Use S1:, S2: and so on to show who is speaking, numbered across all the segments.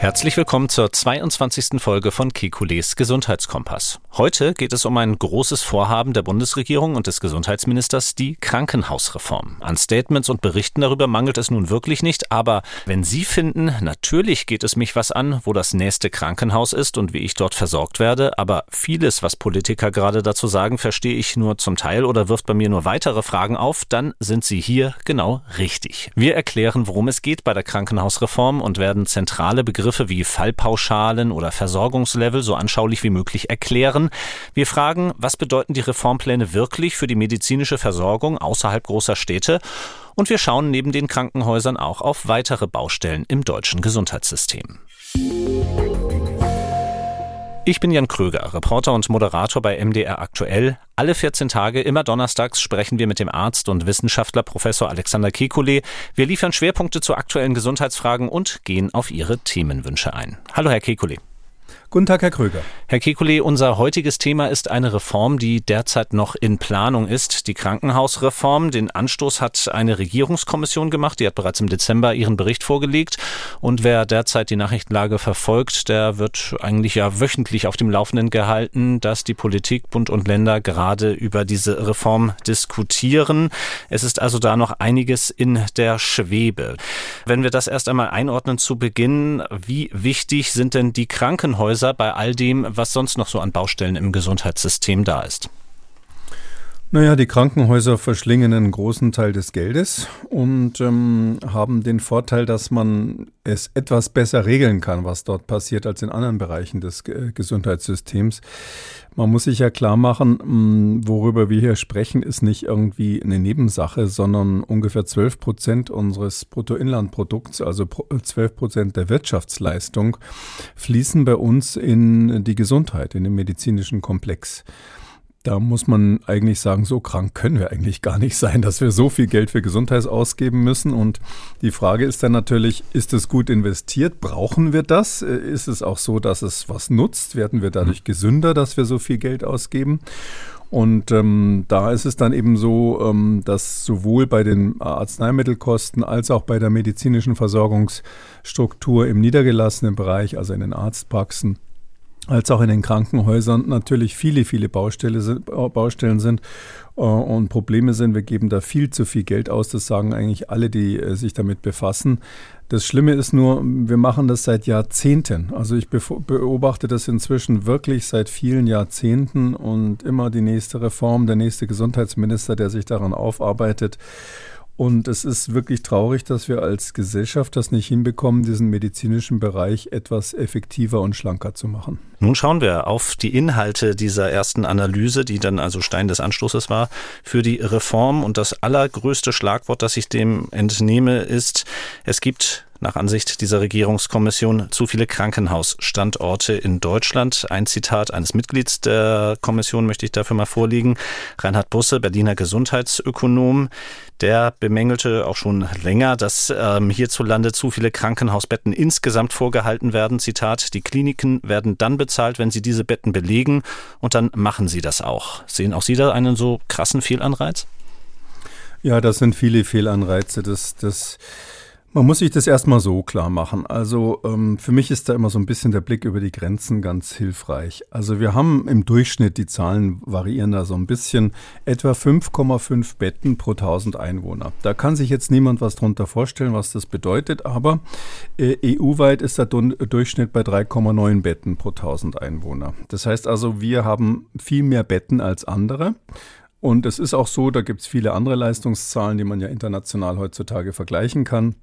S1: Herzlich willkommen zur 22. Folge von Kekules Gesundheitskompass. Heute geht es um ein großes Vorhaben der Bundesregierung und des Gesundheitsministers, die Krankenhausreform. An Statements und Berichten darüber mangelt es nun wirklich nicht, aber wenn Sie finden, natürlich geht es mich was an, wo das nächste Krankenhaus ist und wie ich dort versorgt werde, aber vieles, was Politiker gerade dazu sagen, verstehe ich nur zum Teil oder wirft bei mir nur weitere Fragen auf, dann sind Sie hier genau richtig. Wir erklären, worum es geht bei der Krankenhausreform und werden zentrale Begriffe Begriffe wie Fallpauschalen oder Versorgungslevel so anschaulich wie möglich erklären. Wir fragen, was bedeuten die Reformpläne wirklich für die medizinische Versorgung außerhalb großer Städte? Und wir schauen neben den Krankenhäusern auch auf weitere Baustellen im deutschen Gesundheitssystem. Ich bin Jan Kröger, Reporter und Moderator bei MDR Aktuell. Alle 14 Tage, immer donnerstags, sprechen wir mit dem Arzt und Wissenschaftler Professor Alexander Kekulé. Wir liefern Schwerpunkte zu aktuellen Gesundheitsfragen und gehen auf Ihre Themenwünsche ein. Hallo, Herr Kekulé.
S2: Guten Tag, Herr Kröger.
S1: Herr Kekulé, unser heutiges Thema ist eine Reform, die derzeit noch in Planung ist, die Krankenhausreform. Den Anstoß hat eine Regierungskommission gemacht, die hat bereits im Dezember ihren Bericht vorgelegt. Und wer derzeit die Nachrichtenlage verfolgt, der wird eigentlich ja wöchentlich auf dem Laufenden gehalten, dass die Politik, Bund und Länder gerade über diese Reform diskutieren. Es ist also da noch einiges in der Schwebe. Wenn wir das erst einmal einordnen zu Beginn, wie wichtig sind denn die Krankenhäuser Krankenhäuser bei all dem, was sonst noch so an Baustellen im Gesundheitssystem da ist?
S2: Naja, die Krankenhäuser verschlingen einen großen Teil des Geldes und ähm, haben den Vorteil, dass man es etwas besser regeln kann, was dort passiert, als in anderen Bereichen des G Gesundheitssystems. Man muss sich ja klar machen, hm, worüber wir hier sprechen, ist nicht irgendwie eine Nebensache, sondern ungefähr 12 Prozent unseres Bruttoinlandprodukts, also 12 Prozent der Wirtschaftsleistung, fließen bei uns in die Gesundheit, in den medizinischen Komplex. Da muss man eigentlich sagen, so krank können wir eigentlich gar nicht sein, dass wir so viel Geld für Gesundheit ausgeben müssen. Und die Frage ist dann natürlich, ist es gut investiert? Brauchen wir das? Äh, ist es auch so, dass es was nutzt? Werden wir dadurch gesünder, dass wir so viel Geld ausgeben? Und ähm, da ist es dann eben so, ähm, dass sowohl bei den Arzneimittelkosten als auch bei der medizinischen Versorgungsstruktur im niedergelassenen Bereich, also in den Arztpraxen, als auch in den Krankenhäusern natürlich viele, viele Baustelle sind, Baustellen sind äh, und Probleme sind. Wir geben da viel zu viel Geld aus. Das sagen eigentlich alle, die äh, sich damit befassen. Das Schlimme ist nur, wir machen das seit Jahrzehnten. Also ich beobachte das inzwischen wirklich seit vielen Jahrzehnten und immer die nächste Reform, der nächste Gesundheitsminister, der sich daran aufarbeitet. Und es ist wirklich traurig, dass wir als Gesellschaft das nicht hinbekommen, diesen medizinischen Bereich etwas effektiver und schlanker zu machen.
S1: Nun schauen wir auf die Inhalte dieser ersten Analyse, die dann also Stein des Anstoßes war für die Reform. Und das allergrößte Schlagwort, das ich dem entnehme, ist, es gibt nach Ansicht dieser Regierungskommission zu viele Krankenhausstandorte in Deutschland. Ein Zitat eines Mitglieds der Kommission möchte ich dafür mal vorlegen. Reinhard Busse, Berliner Gesundheitsökonom, der bemängelte auch schon länger, dass ähm, hierzulande zu viele Krankenhausbetten insgesamt vorgehalten werden. Zitat, die Kliniken werden dann bezahlt, wenn sie diese Betten belegen und dann machen sie das auch. Sehen auch Sie da einen so krassen Fehlanreiz?
S2: Ja, das sind viele Fehlanreize. Das, das man muss sich das erstmal so klar machen. Also ähm, für mich ist da immer so ein bisschen der Blick über die Grenzen ganz hilfreich. Also wir haben im Durchschnitt, die Zahlen variieren da so ein bisschen, etwa 5,5 Betten pro 1000 Einwohner. Da kann sich jetzt niemand was drunter vorstellen, was das bedeutet, aber äh, EU-weit ist der Durchschnitt bei 3,9 Betten pro 1000 Einwohner. Das heißt also, wir haben viel mehr Betten als andere. Und es ist auch so, da gibt es viele andere Leistungszahlen, die man ja international heutzutage vergleichen kann.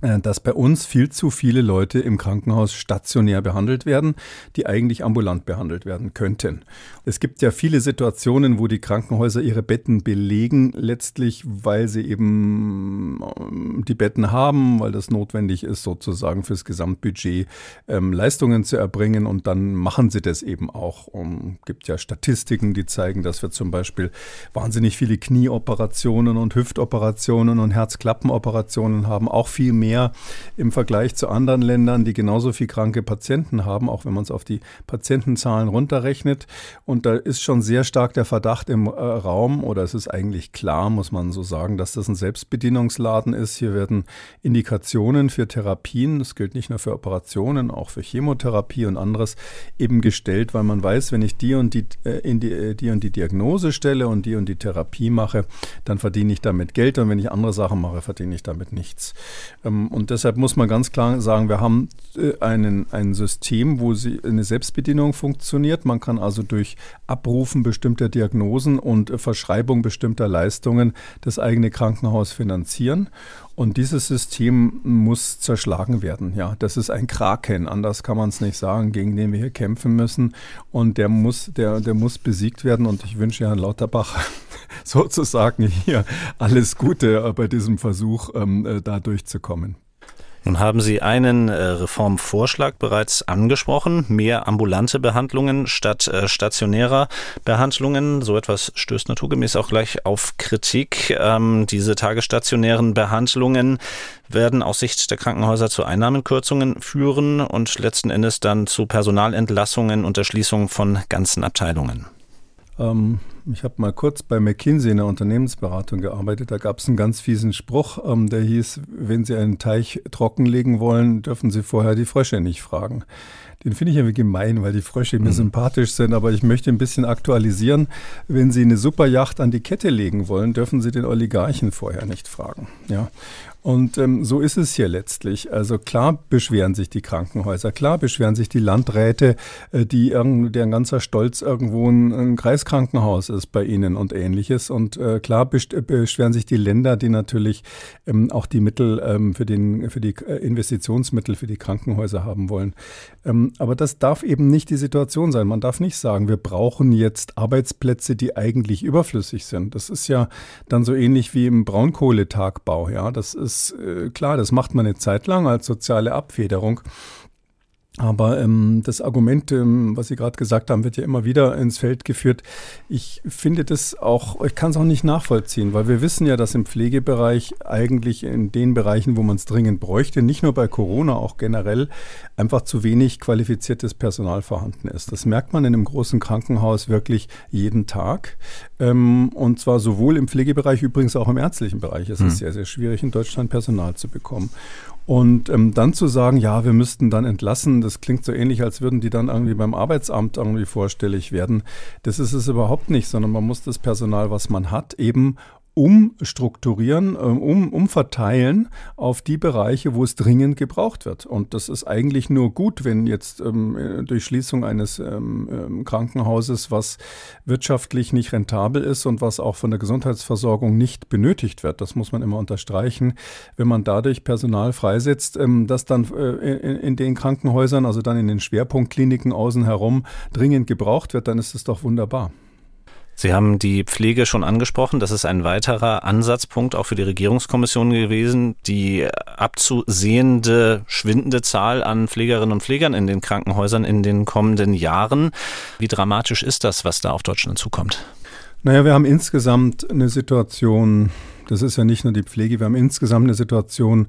S2: Äh, dass bei uns viel zu viele Leute im Krankenhaus stationär behandelt werden, die eigentlich ambulant behandelt werden könnten. Es gibt ja viele Situationen, wo die Krankenhäuser ihre Betten belegen, letztlich weil sie eben ähm, die Betten haben, weil das notwendig ist, sozusagen fürs Gesamtbudget ähm, Leistungen zu erbringen und dann machen sie das eben auch. Es gibt ja Statistiken, die zeigen, dass wir zum Beispiel wahnsinnig viele Knieoperationen und Hüftoperationen und Herzklappenoperationen haben, auch viel mehr mehr im Vergleich zu anderen Ländern, die genauso viel kranke Patienten haben, auch wenn man es auf die Patientenzahlen runterrechnet. Und da ist schon sehr stark der Verdacht im äh, Raum, oder es ist eigentlich klar, muss man so sagen, dass das ein Selbstbedienungsladen ist. Hier werden Indikationen für Therapien, das gilt nicht nur für Operationen, auch für Chemotherapie und anderes, eben gestellt, weil man weiß, wenn ich die und die, äh, in die, äh, die und die Diagnose stelle und die und die Therapie mache, dann verdiene ich damit Geld und wenn ich andere Sachen mache, verdiene ich damit nichts. Ähm, und deshalb muss man ganz klar sagen, wir haben äh, einen, ein System, wo sie eine Selbstbedienung funktioniert. Man kann also durch Abrufen bestimmter Diagnosen und Verschreibung bestimmter Leistungen das eigene Krankenhaus finanzieren. Und dieses System muss zerschlagen werden. Ja, das ist ein Kraken, anders kann man es nicht sagen, gegen den wir hier kämpfen müssen. Und der muss, der, der muss besiegt werden. Und ich wünsche Herrn Lauterbach sozusagen hier alles Gute bei diesem Versuch, ähm, äh, da durchzukommen.
S1: Nun haben Sie einen äh, Reformvorschlag bereits angesprochen, mehr ambulante Behandlungen statt äh, stationärer Behandlungen. So etwas stößt naturgemäß auch gleich auf Kritik. Ähm, diese tagesstationären Behandlungen werden aus Sicht der Krankenhäuser zu Einnahmenkürzungen führen und letzten Endes dann zu Personalentlassungen und der Schließung von ganzen Abteilungen.
S2: Ähm, ich habe mal kurz bei McKinsey in der Unternehmensberatung gearbeitet. Da gab es einen ganz fiesen Spruch, ähm, der hieß, wenn Sie einen Teich trockenlegen wollen, dürfen Sie vorher die Frösche nicht fragen. Den finde ich irgendwie gemein, weil die Frösche mir mhm. sympathisch sind, aber ich möchte ein bisschen aktualisieren. Wenn Sie eine Superjacht an die Kette legen wollen, dürfen Sie den Oligarchen vorher nicht fragen. Ja. Und ähm, so ist es hier letztlich. Also klar beschweren sich die Krankenhäuser, klar beschweren sich die Landräte, äh, die deren ganzer Stolz irgendwo ein, ein, Kreiskrankenhaus ist bei ihnen und ähnliches. Und äh, klar äh, beschweren sich die Länder, die natürlich ähm, auch die Mittel ähm, für, den, für die äh, Investitionsmittel für die Krankenhäuser haben wollen. Ähm, aber das darf eben nicht die Situation sein. Man darf nicht sagen, wir brauchen jetzt Arbeitsplätze, die eigentlich überflüssig sind. Das ist ja dann so ähnlich wie im Braunkohletagbau. Ja, das ist ist äh, klar, das macht man eine Zeit lang als soziale Abfederung. Aber ähm, das Argument, ähm, was Sie gerade gesagt haben, wird ja immer wieder ins Feld geführt. Ich finde das auch, ich kann es auch nicht nachvollziehen, weil wir wissen ja, dass im Pflegebereich eigentlich in den Bereichen, wo man es dringend bräuchte, nicht nur bei Corona, auch generell einfach zu wenig qualifiziertes Personal vorhanden ist. Das merkt man in einem großen Krankenhaus wirklich jeden Tag. Ähm, und zwar sowohl im Pflegebereich, übrigens auch im ärztlichen Bereich. Es ist mhm. sehr, sehr schwierig, in Deutschland Personal zu bekommen. Und ähm, dann zu sagen, ja, wir müssten dann entlassen, das klingt so ähnlich, als würden die dann irgendwie beim Arbeitsamt irgendwie vorstellig werden. Das ist es überhaupt nicht, sondern man muss das Personal, was man hat, eben umstrukturieren, ähm, um, umverteilen auf die Bereiche, wo es dringend gebraucht wird. Und das ist eigentlich nur gut, wenn jetzt ähm, durch Schließung eines ähm, ähm, Krankenhauses, was wirtschaftlich nicht rentabel ist und was auch von der Gesundheitsversorgung nicht benötigt wird, das muss man immer unterstreichen, wenn man dadurch Personal freisetzt, ähm, das dann äh, in, in, den Krankenhäusern, also dann in den Schwerpunktkliniken außen herum dringend gebraucht wird, dann ist es doch wunderbar.
S1: Sie haben die Pflege schon angesprochen. Das ist ein weiterer Ansatzpunkt auch für die Regierungskommission gewesen. Die abzusehende, schwindende Zahl an Pflegerinnen und Pflegern in den Krankenhäusern in den kommenden Jahren. Wie dramatisch ist das, was da auf Deutschland zukommt?
S2: Naja, wir haben insgesamt eine Situation, das ist ja nicht nur die Pflege, wir haben insgesamt eine Situation,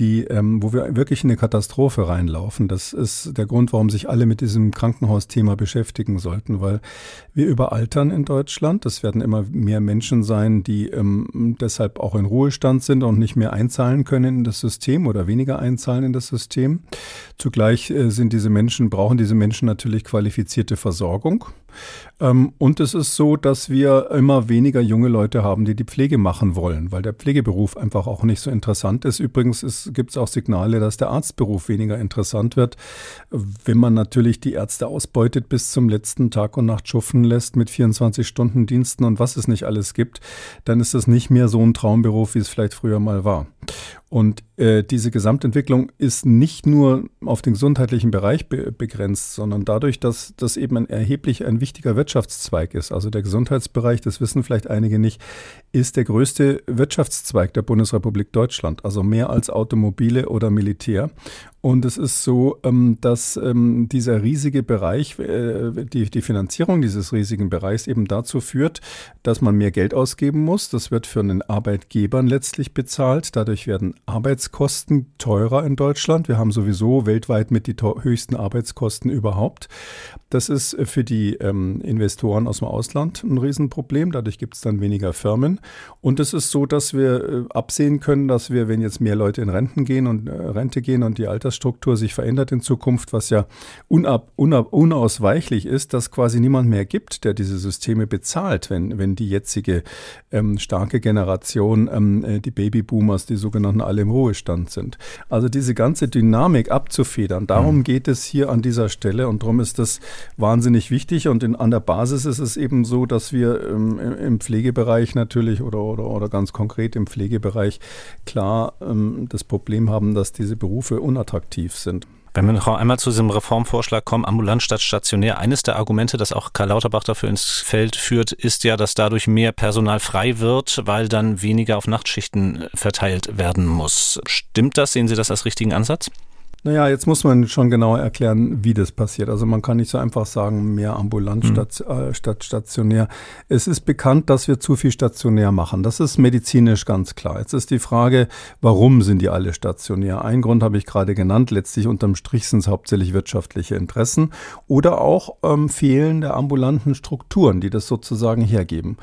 S2: die, ähm, wo wir wirklich in eine Katastrophe reinlaufen. Das ist der Grund, warum sich alle mit diesem Krankenhausthema beschäftigen sollten, weil wir überaltern in Deutschland. Das werden immer mehr Menschen sein, die ähm, deshalb auch in Ruhestand sind und nicht mehr einzahlen können in das System oder weniger einzahlen in das System. Zugleich äh, sind diese Menschen, brauchen diese Menschen natürlich qualifizierte Versorgung. Ähm, und es ist so, dass wir immer weniger junge Leute haben, die die Pflege machen wollen, weil der Pflegeberuf einfach auch nicht so interessant ist. Übrigens ist gibt es auch Signale, dass der Arztberuf weniger interessant wird. Wenn man natürlich die Ärzte ausbeutet bis zum letzten Tag und Nacht schuffen lässt mit 24-Stunden-Diensten und was es nicht alles gibt, dann ist das nicht mehr so ein Traumberuf, wie es vielleicht früher mal war. Und äh, diese Gesamtentwicklung ist nicht nur auf den gesundheitlichen Bereich be begrenzt, sondern dadurch, dass das eben ein erheblich ein wichtiger Wirtschaftszweig ist. Also der Gesundheitsbereich, das wissen vielleicht einige nicht, ist der größte Wirtschaftszweig der Bundesrepublik Deutschland, also mehr als Automobile oder Militär. Und es ist so, ähm, dass ähm, dieser riesige Bereich, äh, die, Finanzierung dieses riesigen Bereichs eben dazu führt, dass man mehr Geld ausgeben muss. Das wird für den Arbeitgebern letztlich bezahlt. Dadurch werden Arbeitskosten teurer in Deutschland. Wir haben sowieso weltweit mit die höchsten Arbeitskosten überhaupt. Das ist für die ähm, Investoren aus dem Ausland ein Riesenproblem. Dadurch gibt es dann weniger Firmen. Und es ist so, dass wir äh, absehen können, dass wir, wenn jetzt mehr Leute in Renten gehen und äh, Rente gehen und die Alters Altersstruktur sich verändert in Zukunft, was ja unab, unab, unausweichlich ist, dass quasi niemand mehr gibt, der diese Systeme bezahlt, wenn, wenn die jetzige ähm, starke Generation, ähm, äh, die Babyboomers, die sogenannten alle im Ruhestand sind. Also diese ganze Dynamik abzufedern, darum mhm. geht es hier an dieser Stelle und darum ist das wahnsinnig wichtig und in, an der Basis ist es eben so, dass wir ähm, im Pflegebereich natürlich oder, oder, oder ganz konkret im Pflegebereich klar ähm, das Problem haben, dass diese Berufe unattraktiv attraktiv sind.
S1: Wenn wir noch einmal zu diesem Reformvorschlag kommen, ambulant statt stationär, eines der Argumente, das auch Karl Lauterbach dafür ins Feld führt, ist ja, dass dadurch mehr Personal frei wird, weil dann weniger auf Nachtschichten verteilt werden muss. Stimmt das? Sehen Sie das als richtigen Ansatz?
S2: Naja, jetzt muss man schon genauer erklären, wie das passiert. Also man kann nicht so einfach sagen, mehr ambulant mhm. statt, äh, statt stationär. Es ist bekannt, dass wir zu viel stationär machen. Das ist medizinisch ganz klar. Jetzt ist die Frage, warum sind die alle stationär? Ein Grund habe ich gerade genannt. Letztlich unterm Strich sind es hauptsächlich wirtschaftliche Interessen oder auch ähm, fehlende ambulanten Strukturen, die das sozusagen hergeben.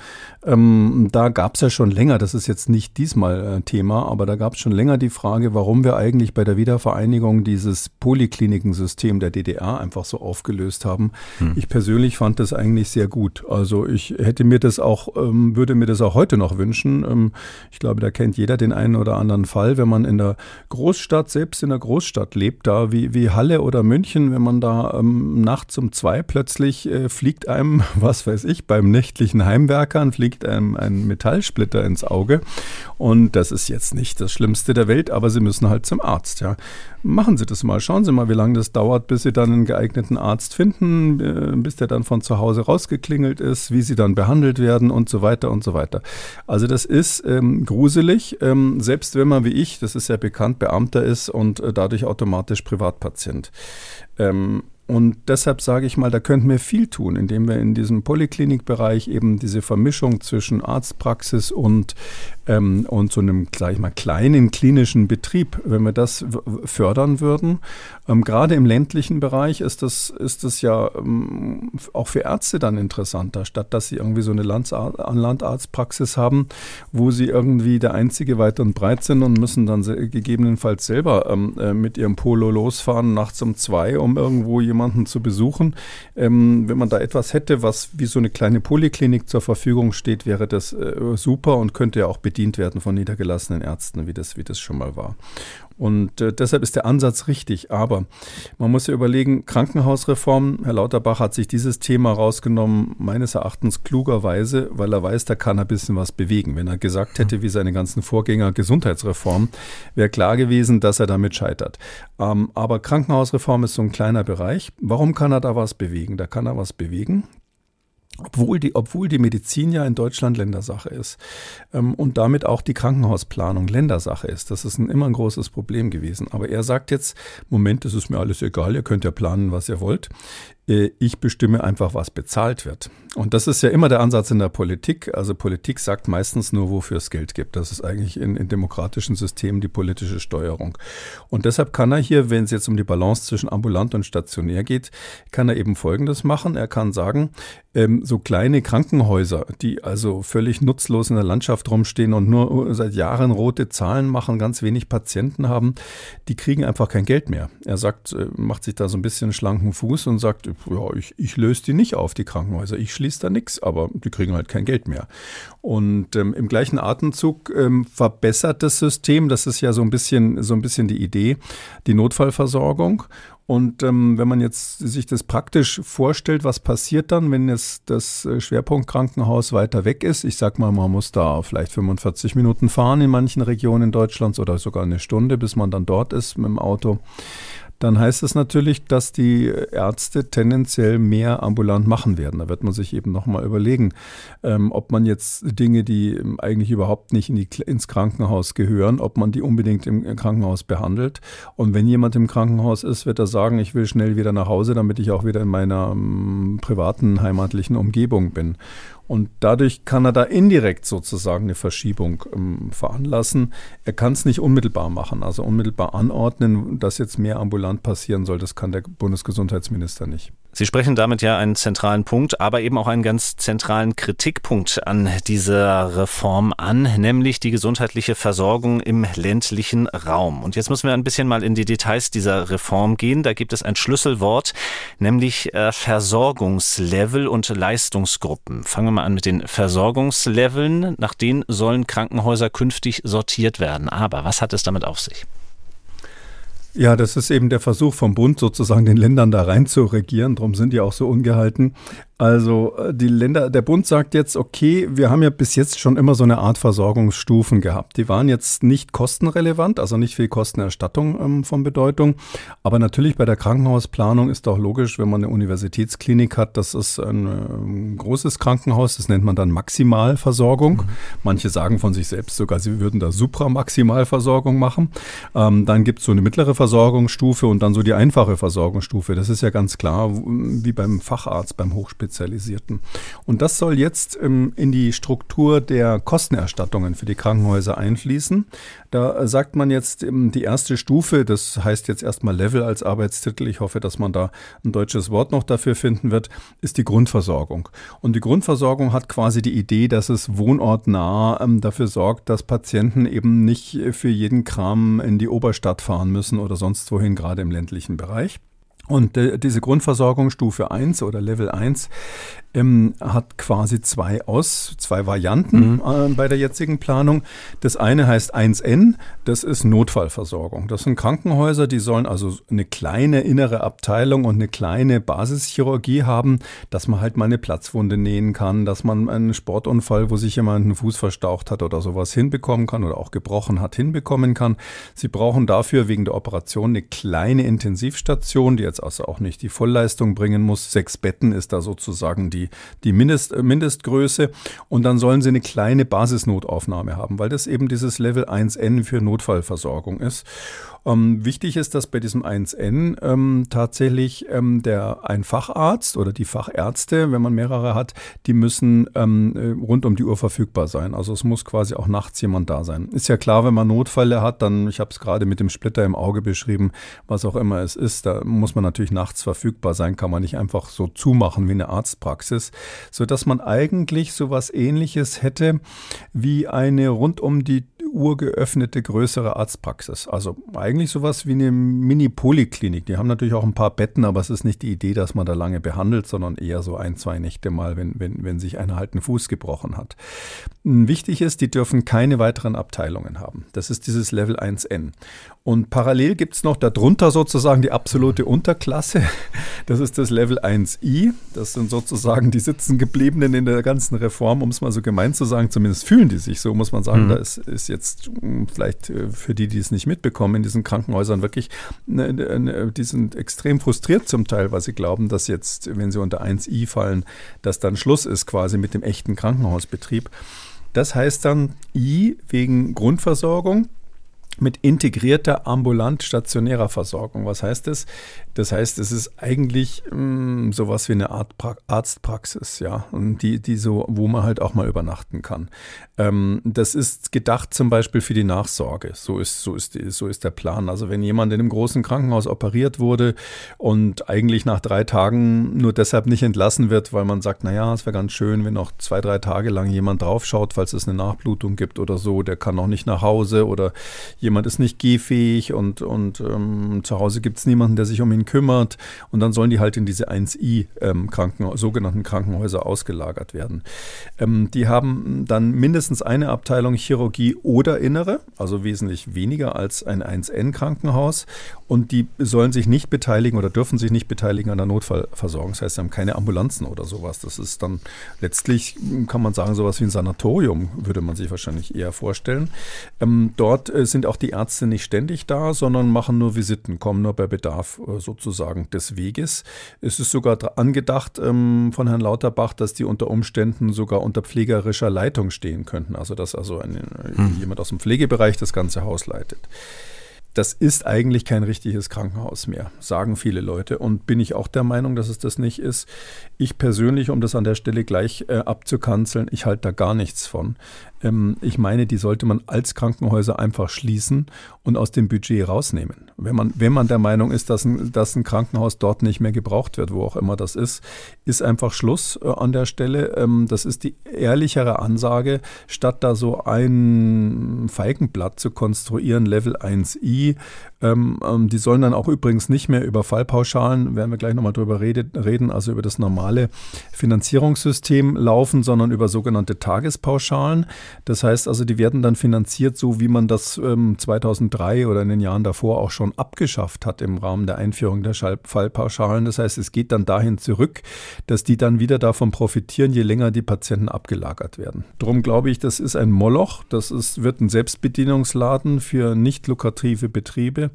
S2: Ähm, da gab es ja schon länger, das ist jetzt nicht diesmal äh, Thema, aber da gab es schon länger die Frage, warum wir eigentlich bei der Wiedervereinigung dieses Poliklinikensystem der DDR einfach so aufgelöst haben. Hm. Ich persönlich fand das eigentlich sehr gut. Also ich hätte mir das auch, ähm, würde mir das auch heute noch wünschen. Ähm, ich glaube, da kennt jeder den einen oder anderen Fall, wenn man in der Großstadt, selbst in der Großstadt lebt, da wie, wie Halle oder München, wenn man da ähm, nachts um zwei plötzlich äh, fliegt einem, was weiß ich, beim nächtlichen Heimwerkern fliegt einem ein Metallsplitter ins Auge. Und das ist jetzt nicht das Schlimmste der Welt, aber sie müssen halt zum Arzt, ja. Machen Sie das mal. Schauen Sie mal, wie lange das dauert, bis Sie dann einen geeigneten Arzt finden, äh, bis der dann von zu Hause rausgeklingelt ist, wie Sie dann behandelt werden und so weiter und so weiter. Also das ist ähm, gruselig, ähm, selbst wenn man wie ich, das ist ja bekannt, Beamter ist und äh, dadurch automatisch Privatpatient. Ähm, und deshalb sage ich mal, da könnten wir viel tun, indem wir in diesem Poliklinikbereich eben diese Vermischung zwischen Arztpraxis und, ähm, und so einem, sage ich mal, kleinen klinischen Betrieb, wenn wir das fördern würden. Ähm, gerade im ländlichen Bereich ist das, ist das ja ähm, auch für Ärzte dann interessanter, statt dass sie irgendwie so eine Landarztpraxis haben, wo sie irgendwie der Einzige weit und breit sind und müssen dann gegebenenfalls selber ähm, äh, mit ihrem Polo losfahren nachts um zwei, um irgendwo jemanden jemanden zu besuchen. Ähm, wenn man da etwas hätte, was wie so eine kleine Poliklinik zur Verfügung steht, wäre das äh, super und könnte ja auch bedient werden von niedergelassenen Ärzten, wie das, wie das schon mal war. Und äh, deshalb ist der Ansatz richtig. Aber man muss ja überlegen, Krankenhausreform, Herr Lauterbach hat sich dieses Thema rausgenommen, meines Erachtens klugerweise, weil er weiß, da kann er ein bisschen was bewegen. Wenn er gesagt hätte, wie seine ganzen Vorgänger Gesundheitsreform, wäre klar gewesen, dass er damit scheitert. Ähm, aber Krankenhausreform ist so ein kleiner Bereich. Warum kann er da was bewegen? Da kann er was bewegen, obwohl die, obwohl die Medizin ja in Deutschland Ländersache ist ähm, und damit auch die Krankenhausplanung Ländersache ist. Das ist ein, immer ein großes Problem gewesen. Aber er sagt jetzt, Moment, es ist mir alles egal, ihr könnt ja planen, was ihr wollt. Äh, ich bestimme einfach, was bezahlt wird. Und das ist ja immer der Ansatz in der Politik. Also Politik sagt meistens nur, wofür es Geld gibt. Das ist eigentlich in, in demokratischen Systemen die politische Steuerung. Und deshalb kann er hier, wenn es jetzt um die Balance zwischen ambulant und stationär geht, kann er eben Folgendes machen. Er kann sagen, ähm, so kleine Krankenhäuser, die also völlig nutzlos in der Landschaft rumstehen und nur seit Jahren rote Zahlen machen, ganz wenig Patienten haben, die kriegen einfach kein Geld mehr. Er sagt, äh, macht sich da so ein bisschen schlanken Fuß und sagt, ja, ich, ich löse die nicht auf, die Krankenhäuser. Ich schließe da nichts, aber die kriegen halt kein Geld mehr. Und ähm, im gleichen Atemzug ähm, verbessert das System, das ist ja so ein bisschen, so ein bisschen die Idee, die Notfallversorgung. Und ähm, wenn man jetzt sich das praktisch vorstellt, was passiert dann, wenn jetzt das äh, Schwerpunktkrankenhaus weiter weg ist? Ich sag mal, man muss da vielleicht 45 Minuten fahren in manchen Regionen Deutschlands oder sogar eine Stunde, bis man dann dort ist mit dem Auto dann heißt es natürlich, dass die Ärzte tendenziell mehr ambulant machen werden. Da wird man sich eben nochmal überlegen, ähm, ob man jetzt Dinge, die eigentlich überhaupt nicht in die, ins Krankenhaus gehören, ob man die unbedingt im Krankenhaus behandelt. Und wenn jemand im Krankenhaus ist, wird er sagen, ich will schnell wieder nach Hause, damit ich auch wieder in meiner ähm, privaten heimatlichen Umgebung bin. Und dadurch kann er da indirekt sozusagen eine Verschiebung ähm, veranlassen. Er kann es nicht unmittelbar machen, also unmittelbar anordnen, dass jetzt mehr ambulant passieren soll. Das kann der Bundesgesundheitsminister nicht.
S1: Sie sprechen damit ja einen zentralen Punkt, aber eben auch einen ganz zentralen Kritikpunkt an dieser Reform an, nämlich die gesundheitliche Versorgung im ländlichen Raum. Und jetzt müssen wir ein bisschen mal in die Details dieser Reform gehen. Da gibt es ein Schlüsselwort, nämlich äh, Versorgungslevel und Leistungsgruppen. Fangen wir mal an mit den Versorgungsleveln. Nach denen sollen Krankenhäuser künftig sortiert werden. Aber was hat es damit auf sich?
S2: Ja, das ist eben der Versuch vom Bund, sozusagen den Ländern da rein zu regieren. Darum sind die auch so ungehalten. Also äh, die Länder, der Bund sagt jetzt, okay, wir haben ja bis jetzt schon immer so eine Art Versorgungsstufen gehabt. Die waren jetzt nicht kostenrelevant, also nicht viel Kostenerstattung ähm, von Bedeutung. Aber natürlich bei der Krankenhausplanung ist auch logisch, wenn man eine Universitätsklinik hat, das ist ein, ein ähm, großes Krankenhaus, das nennt man dann Maximalversorgung. Mhm. Manche sagen von sich selbst sogar, sie würden da Supramaximalversorgung machen. Ähm, dann gibt es so eine mittlere Versorgungsstufe und dann so die einfache Versorgungsstufe. Das ist ja ganz klar, wie beim Facharzt, beim Hochspezialisten. Spezialisierten. Und das soll jetzt ähm, in die Struktur der Kostenerstattungen für die Krankenhäuser einfließen. Da äh, sagt man jetzt ähm, die erste Stufe, das heißt jetzt erstmal Level als Arbeitstitel. Ich hoffe, dass man da ein deutsches Wort noch dafür finden wird, ist die Grundversorgung. Und die Grundversorgung hat quasi die Idee, dass es wohnortnah ähm, dafür sorgt, dass Patienten eben nicht für jeden Kram in die Oberstadt fahren müssen oder sonst wohin, gerade im ländlichen Bereich. Und äh, diese Grundversorgung Stufe 1 oder Level 1 ähm, hat quasi zwei aus, zwei Varianten mhm. äh, bei der jetzigen Planung. Das eine heißt 1N, das ist Notfallversorgung. Das sind Krankenhäuser, die sollen also eine kleine innere Abteilung und eine kleine Basischirurgie haben, dass man halt mal eine Platzwunde nähen kann, dass man einen Sportunfall, wo sich jemand einen Fuß verstaucht hat oder sowas hinbekommen kann oder auch gebrochen hat, hinbekommen kann. Sie brauchen dafür wegen der Operation eine kleine Intensivstation, die jetzt also auch nicht die Vollleistung bringen muss. Sechs Betten ist da sozusagen die die, Mindest, äh, Mindestgröße. Und dann sollen sie eine kleine Basisnotaufnahme haben, weil das eben dieses Level 1N für Notfallversorgung ist. Ähm, wichtig ist, dass bei diesem 1N ähm, tatsächlich ähm, der ein Facharzt oder die Fachärzte, wenn man mehrere hat, die müssen ähm, äh, rund um die Uhr verfügbar sein. Also es muss quasi auch nachts jemand da sein. Ist ja klar, wenn man Notfälle hat, dann, ich habe es gerade mit dem Splitter im Auge beschrieben, was auch immer es ist, da muss man natürlich nachts verfügbar sein, kann man nicht einfach so zumachen wie eine Arztpraxis, sodass man eigentlich sowas ähnliches hätte wie eine rund um die Uhr geöffnete größere Arztpraxis. Also eigentlich sowas wie eine Mini-Poliklinik. Die haben natürlich auch ein paar Betten, aber es ist nicht die Idee, dass man da lange behandelt, sondern eher so ein, zwei Nächte mal, wenn, wenn, wenn sich einer halt einen Fuß gebrochen hat. Wichtig ist, die dürfen keine weiteren Abteilungen haben. Das ist dieses Level 1N. Und parallel gibt es noch darunter sozusagen die absolute Unterklasse. Das ist das Level 1i. Das sind sozusagen die Sitzengebliebenen in der ganzen Reform, um es mal so gemein zu sagen. Zumindest fühlen die sich so, muss man sagen. Mhm. Da ist, ist jetzt hm, vielleicht äh, für die, die es nicht mitbekommen, in diesen Krankenhäusern wirklich, ne, ne, die sind extrem frustriert zum Teil, weil sie glauben, dass jetzt, wenn sie unter 1i fallen, dass dann Schluss ist quasi mit dem echten Krankenhausbetrieb. Das heißt dann I wegen Grundversorgung mit integrierter ambulant-stationärer Versorgung. Was heißt das? Das heißt, es ist eigentlich mh, hm, sowas wie eine Art pra Arztpraxis, ja, und die, die so, wo man halt auch mal übernachten kann. Ähm, das ist gedacht zum Beispiel für die Nachsorge. So ist, so ist, so ist der Plan. Also wenn jemand in einem großen Krankenhaus operiert wurde und eigentlich nach drei Tagen nur deshalb nicht entlassen wird, weil man sagt, naja, es wäre ganz schön, wenn noch zwei, drei Tage lang jemand draufschaut, falls es eine Nachblutung gibt oder so, der kann noch nicht nach Hause oder jemand ist nicht gehfähig und, und ähm, zu Hause gibt es niemanden, der sich um ihn kümmert. Und dann sollen die halt in diese 1i ähm, Kranken, sogenannten Krankenhäuser ausgelagert werden. Ähm, die haben dann mindestens eine Abteilung Chirurgie oder Innere, also wesentlich weniger als ein 1N-Krankenhaus. Und die sollen sich nicht beteiligen oder dürfen sich nicht beteiligen an der Notfallversorgung. Das heißt, sie haben keine Ambulanzen oder sowas. Das ist dann letztlich, kann man sagen, sowas wie ein Sanatorium, würde man sich wahrscheinlich eher vorstellen. Ähm, dort äh, sind auch auch die Ärzte nicht ständig da, sondern machen nur Visiten, kommen nur bei Bedarf äh, sozusagen des Weges. Es ist sogar angedacht ähm, von Herrn Lauterbach, dass die unter Umständen sogar unter pflegerischer Leitung stehen könnten. Also dass also ein, hm. jemand aus dem Pflegebereich das ganze Haus leitet das ist eigentlich kein richtiges Krankenhaus mehr, sagen viele Leute. Und bin ich auch der Meinung, dass es das nicht ist. Ich persönlich, um das an der Stelle gleich äh, abzukanzeln, ich halte da gar nichts von. Ähm, ich meine, die sollte man als Krankenhäuser einfach schließen und aus dem Budget rausnehmen. Wenn man, wenn man der Meinung ist, dass ein, dass ein Krankenhaus dort nicht mehr gebraucht wird, wo auch immer das ist, ist einfach Schluss äh, an der Stelle. Ähm, das ist die ehrlichere Ansage, statt da so ein Feigenblatt zu konstruieren, Level 1i. die Ähm, ähm, die sollen dann auch übrigens nicht mehr über Fallpauschalen, werden wir gleich nochmal drüber reden, also über das normale Finanzierungssystem laufen, sondern über sogenannte Tagespauschalen. Das heißt also, die werden dann finanziert, so wie man das ähm, 2003 oder in den Jahren davor auch schon abgeschafft hat im Rahmen der Einführung der Fallpauschalen. Das heißt, es geht dann dahin zurück, dass die dann wieder davon profitieren, je länger die Patienten abgelagert werden. Darum glaube ich, das ist ein Moloch, das ist, wird ein Selbstbedienungsladen für nicht lukrative Betriebe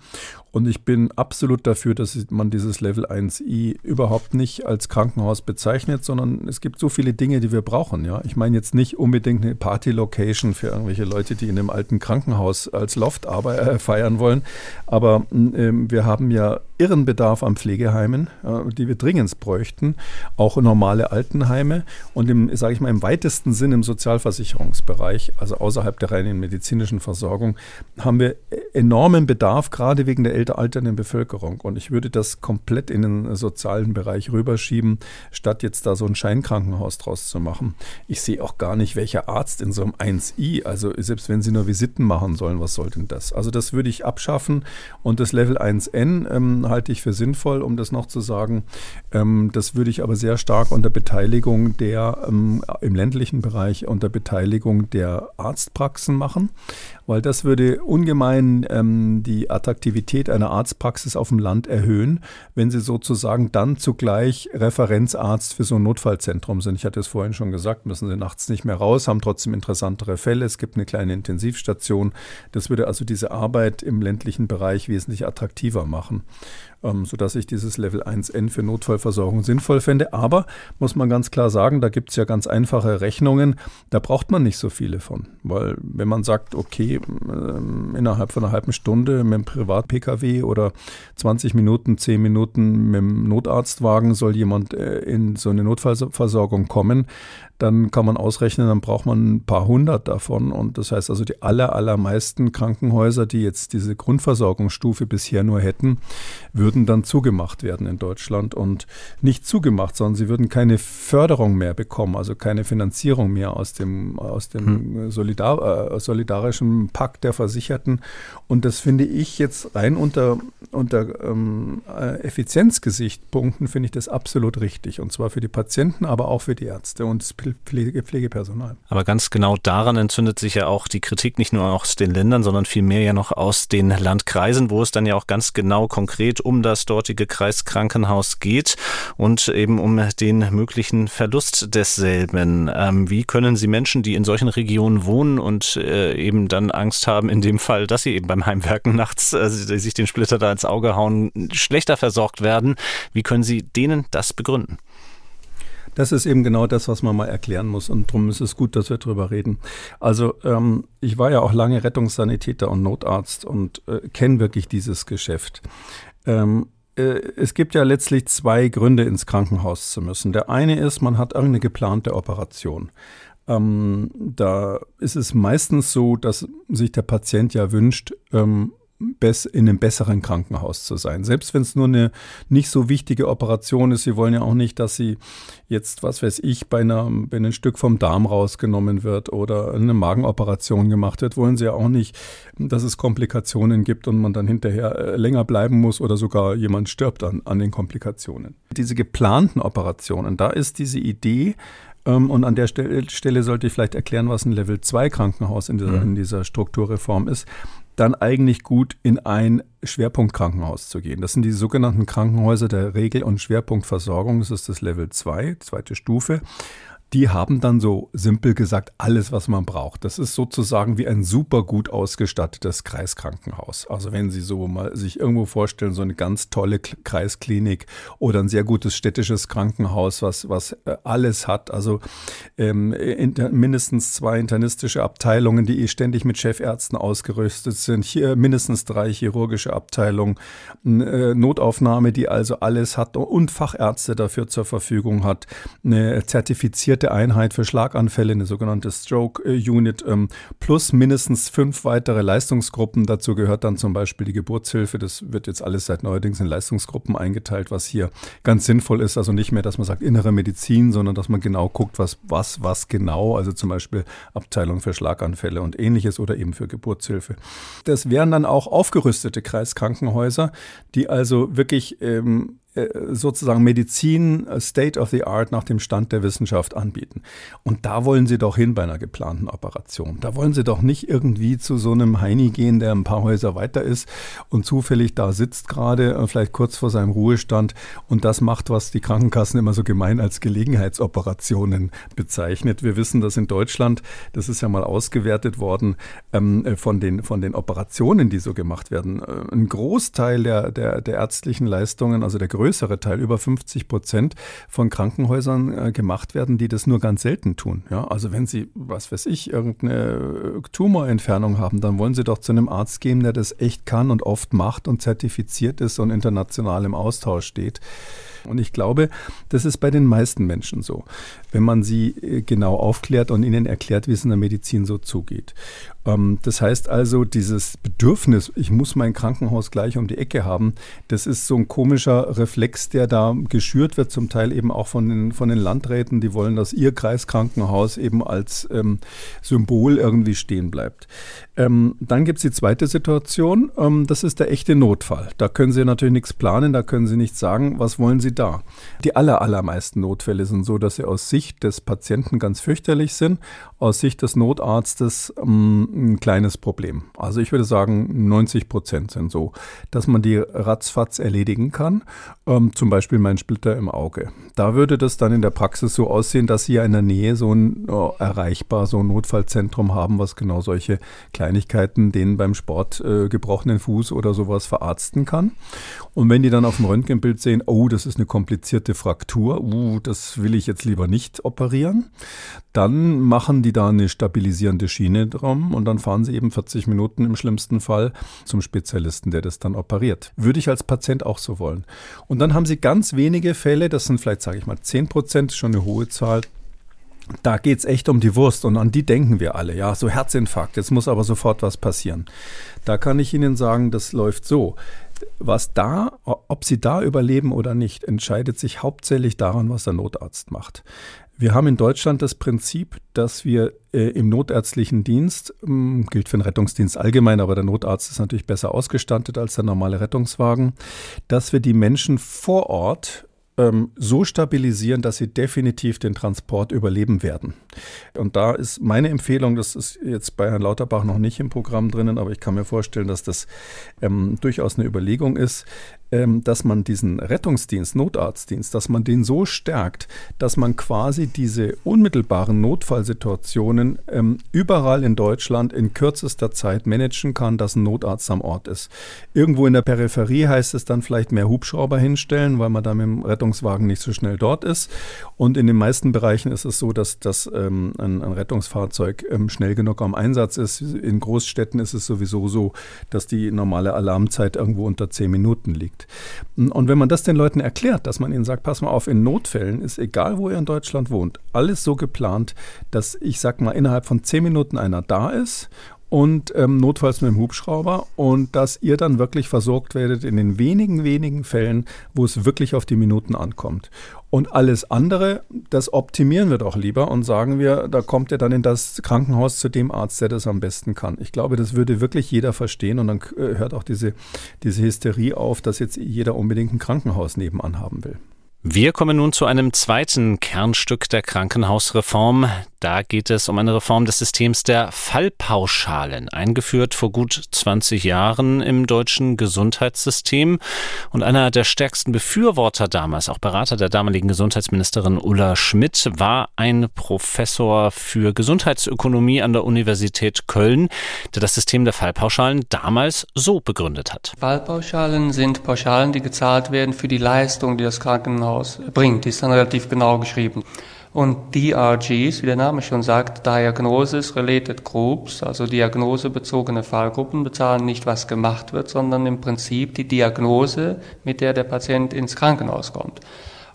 S2: und ich bin absolut dafür, dass man dieses Level 1i überhaupt nicht als Krankenhaus bezeichnet, sondern es gibt so viele Dinge, die wir brauchen. Ja? Ich meine jetzt nicht unbedingt eine Party-Location für irgendwelche Leute, die in einem alten Krankenhaus als Loft äh, feiern wollen, aber äh, wir haben ja irren Bedarf an Pflegeheimen, äh, die wir dringend bräuchten, auch normale Altenheime und im, sage ich mal, im weitesten Sinn im Sozialversicherungsbereich, also außerhalb der reinen medizinischen Versorgung, haben wir enormen Bedarf, gerade wegen der älter alternden Bevölkerung. Und ich würde das komplett in den sozialen Bereich rüberschieben, statt jetzt da so ein Scheinkrankenhaus draus zu machen. Ich sehe auch gar nicht, welcher Arzt in so einem 1i, also selbst wenn sie nur Visiten machen sollen, was soll denn das? Also das würde ich abschaffen und das Level 1n ähm, halte ich für sinnvoll, um das noch zu sagen. Ähm, das würde ich aber sehr stark unter Beteiligung der ähm, im ländlichen Bereich unter Beteiligung der Arztpraxen machen weil das würde ungemein ähm, die Attraktivität einer Arztpraxis auf dem Land erhöhen, wenn sie sozusagen dann zugleich Referenzarzt für so ein Notfallzentrum sind. Ich hatte es vorhin schon gesagt, müssen sie nachts nicht mehr raus, haben trotzdem interessantere Fälle. Es gibt eine kleine Intensivstation. Das würde also diese Arbeit im ländlichen Bereich wesentlich attraktiver machen ähm, sodass ich dieses Level 1N für Notfallversorgung sinnvoll fände. Aber muss man ganz klar sagen, da gibt es ja ganz einfache Rechnungen, da braucht man nicht so viele von. Weil wenn man sagt, okay, äh, innerhalb von einer halben Stunde mit dem Privat-Pkw oder 20 Minuten, 10 Minuten mit dem Notarztwagen soll jemand äh, in so eine Notfallversorgung kommen, dann kann man ausrechnen, dann braucht man ein paar hundert davon. Und das heißt also, die aller, allermeisten Krankenhäuser, die jetzt diese Grundversorgungsstufe bisher nur hätten, würden dann zugemacht werden in Deutschland. Und nicht zugemacht, sondern sie würden keine Förderung mehr bekommen, also keine Finanzierung mehr aus dem, aus dem hm. Solidar, äh, solidarischen Pakt der Versicherten. Und das finde ich jetzt rein unter, unter ähm, äh, Effizienzgesichtspunkten, finde ich das absolut richtig. Und zwar für die Patienten, aber auch für die Ärzte und das Pflege, Pflegepersonal.
S1: Aber ganz genau daran entzündet sich ja auch die Kritik nicht nur aus den Ländern, sondern vielmehr ja noch aus den Landkreisen, wo es dann ja auch ganz genau konkret um das dortige Kreiskrankenhaus geht und eben um den möglichen Verlust desselben. Ähm, wie können Sie Menschen, die in solchen Regionen wohnen und äh, eben dann Angst haben, in dem Fall, dass sie eben beim Heimwerken nachts äh, sich den Splitter da ins Auge hauen, schlechter versorgt werden, wie können Sie denen das begründen?
S2: Das ist eben genau das, was man mal erklären muss. Und darum ist es gut, dass wir darüber reden. Also ähm, ich war ja auch lange Rettungssanitäter und Notarzt und äh, kenne wirklich dieses Geschäft. Ähm, äh, es gibt ja letztlich zwei Gründe, ins Krankenhaus zu müssen. Der eine ist, man hat irgendeine geplante Operation. Ähm, da ist es meistens so, dass sich der Patient ja wünscht, ähm, in einem besseren Krankenhaus zu sein. Selbst wenn es nur eine nicht so wichtige Operation ist. Sie wollen ja auch nicht, dass sie jetzt, was weiß ich, bei, einer, bei einem Stück vom Darm rausgenommen wird oder eine Magenoperation gemacht wird. Wollen sie ja auch nicht, dass es Komplikationen gibt und man dann hinterher äh, länger bleiben muss oder sogar jemand stirbt an, an den Komplikationen. Diese geplanten Operationen, da ist diese Idee, ähm, und an der Stelle sollte ich vielleicht erklären, was ein Level 2 Krankenhaus in dieser, mhm. in dieser Strukturreform ist dann eigentlich gut in ein Schwerpunktkrankenhaus zu gehen. Das sind die sogenannten Krankenhäuser der Regel- und Schwerpunktversorgung. Das ist das Level 2, zweite Stufe. Die haben dann so simpel gesagt alles, was man braucht. Das ist sozusagen wie ein super gut ausgestattetes Kreiskrankenhaus. Also wenn Sie so mal sich irgendwo vorstellen, so eine ganz tolle Kreisklinik oder ein sehr gutes städtisches Krankenhaus, was, was äh, alles hat. Also ähm, inter, mindestens zwei internistische Abteilungen, die ständig mit Chefärzten ausgerüstet sind. Hier mindestens drei chirurgische Abteilungen, äh, Notaufnahme, die also alles hat und Fachärzte dafür zur Verfügung hat. Eine zertifizierte Einheit für Schlaganfälle, eine sogenannte Stroke äh, Unit, ähm, plus mindestens fünf weitere Leistungsgruppen. Dazu gehört dann zum Beispiel die Geburtshilfe. Das wird jetzt alles seit neuerdings in Leistungsgruppen eingeteilt, was hier ganz sinnvoll ist. Also nicht mehr, dass man sagt innere Medizin, sondern dass man genau guckt, was, was, was genau. Also zum Beispiel Abteilung für Schlaganfälle und ähnliches oder eben für Geburtshilfe. Das wären dann auch aufgerüstete Kreiskrankenhäuser, die also wirklich ähm, äh, sozusagen Medizin äh, State of the Art nach dem Stand der Wissenschaft anbieten. Und da wollen Sie doch hin bei einer geplanten Operation. Da wollen Sie doch nicht irgendwie zu so einem Heini gehen, der ein paar Häuser weiter ist und zufällig da sitzt gerade, äh, vielleicht kurz vor seinem Ruhestand und das macht, was die Krankenkassen immer so gemein als Gelegenheitsoperationen bezeichnet. Wir wissen, dass in Deutschland, das ist ja mal ausgewertet worden, ähm, von, den, von den Operationen, die so gemacht werden, ein Großteil der, der, der ärztlichen Leistungen, also der größere Teil, über 50 Prozent von Krankenhäusern äh, gemacht werden, die das nur ganz selten tun. Ja, also wenn Sie, was weiß ich, irgendeine äh, Tumorentfernung haben, dann wollen Sie doch zu einem Arzt gehen, der das echt kann und oft macht und zertifiziert ist und international im Austausch steht. Und ich glaube, das ist bei den meisten Menschen so, wenn man sie äh, genau aufklärt und ihnen erklärt, wie es in der Medizin so zugeht. Ähm, das heißt also, dieses Bedürfnis, ich muss mein Krankenhaus gleich um die Ecke haben, das ist so ein komischer Reflex, der da geschürt wird, zum Teil eben auch von den, von den Landräten, die wollen, dass ihr Kreiskrankenhaus eben als ähm, Symbol irgendwie stehen bleibt. Ähm, dann gibt es die zweite Situation, ähm, das ist der echte Notfall. Da können Sie natürlich nichts planen, da können Sie nichts sagen, was wollen Sie da? Die aller, allermeisten Notfälle sind so, dass sie aus Sicht des Patienten ganz fürchterlich sind, aus Sicht des Notarztes ähm, ein kleines Problem. Also ich würde sagen, 90 Prozent sind so, dass man die ratzfatz erledigen kann. Ähm, zum Beispiel mein Splitter im Auge. Da würde das dann in der Praxis so aussehen, dass Sie in der Nähe so ein oh, erreichbar so ein Notfallzentrum haben, was genau solche Kleinigkeiten, den beim Sport äh, gebrochenen Fuß oder sowas verarzten kann. Und wenn die dann auf dem Röntgenbild sehen, oh, das ist eine komplizierte Fraktur, uh, das will ich jetzt lieber nicht operieren, dann machen die da eine stabilisierende Schiene drum und dann fahren sie eben 40 Minuten im schlimmsten Fall zum Spezialisten, der das dann operiert. Würde ich als Patient auch so wollen. Und dann haben sie ganz wenige Fälle, das sind vielleicht, sage ich mal, 10 Prozent, schon eine hohe Zahl, da geht es echt um die Wurst und an die denken wir alle. Ja, so Herzinfarkt, jetzt muss aber sofort was passieren. Da kann ich Ihnen sagen, das läuft so. Was da, ob Sie da überleben oder nicht, entscheidet sich hauptsächlich daran, was der Notarzt macht. Wir haben in Deutschland das Prinzip, dass wir äh, im notärztlichen Dienst, ähm, gilt für den Rettungsdienst allgemein, aber der Notarzt ist natürlich besser ausgestattet als der normale Rettungswagen, dass wir die Menschen vor Ort ähm, so stabilisieren, dass sie definitiv den Transport überleben werden. Und da ist meine Empfehlung, das ist jetzt bei Herrn Lauterbach noch nicht im Programm drinnen, aber ich kann mir vorstellen, dass das ähm, durchaus eine Überlegung ist, dass man diesen Rettungsdienst, Notarztdienst, dass man den so stärkt, dass man quasi diese unmittelbaren Notfallsituationen ähm, überall in Deutschland in kürzester Zeit managen kann, dass ein Notarzt am Ort ist. Irgendwo in der Peripherie heißt es dann vielleicht mehr Hubschrauber hinstellen, weil man da mit dem Rettungswagen nicht so schnell dort ist. Und in den meisten Bereichen ist es so, dass, dass ähm, ein, ein, Rettungsfahrzeug ähm, schnell genug am Einsatz ist. In Großstädten ist es sowieso so, dass die normale Alarmzeit irgendwo unter zehn Minuten liegt. Und wenn man das den Leuten erklärt, dass man ihnen sagt, pass mal auf, in Notfällen ist egal, wo ihr in Deutschland wohnt, alles so geplant, dass ich sag mal innerhalb von zehn Minuten einer da ist und ähm, notfalls mit dem Hubschrauber und dass ihr dann wirklich versorgt werdet in den wenigen, wenigen Fällen, wo es wirklich auf die Minuten ankommt. Und alles andere, das optimieren wir doch lieber und sagen wir, da kommt ihr dann in das Krankenhaus zu dem Arzt, der das am besten kann. Ich glaube, das würde wirklich jeder verstehen und dann äh, hört auch diese, diese Hysterie auf, dass jetzt jeder unbedingt ein Krankenhaus nebenan haben will.
S1: Wir kommen nun zu einem zweiten Kernstück der Krankenhausreform, Da geht es um eine Reform des Systems der Fallpauschalen, eingeführt vor gut 20 Jahren im deutschen Gesundheitssystem. Und einer der stärksten Befürworter damals, auch Berater der damaligen Gesundheitsministerin Ulla Schmidt, war ein Professor für Gesundheitsökonomie an der Universität Köln, der das System der Fallpauschalen damals so begründet hat.
S3: Fallpauschalen sind Pauschalen, die gezahlt werden für die Leistung, die das Krankenhaus bringt. Die ist dann relativ genau geschrieben. Und DRGs, wie der Name schon sagt, Diagnosis Related Groups, also diagnosebezogene Fallgruppen, bezahlen nicht, was gemacht wird, sondern im Prinzip die Diagnose, mit der der Patient ins Krankenhaus kommt.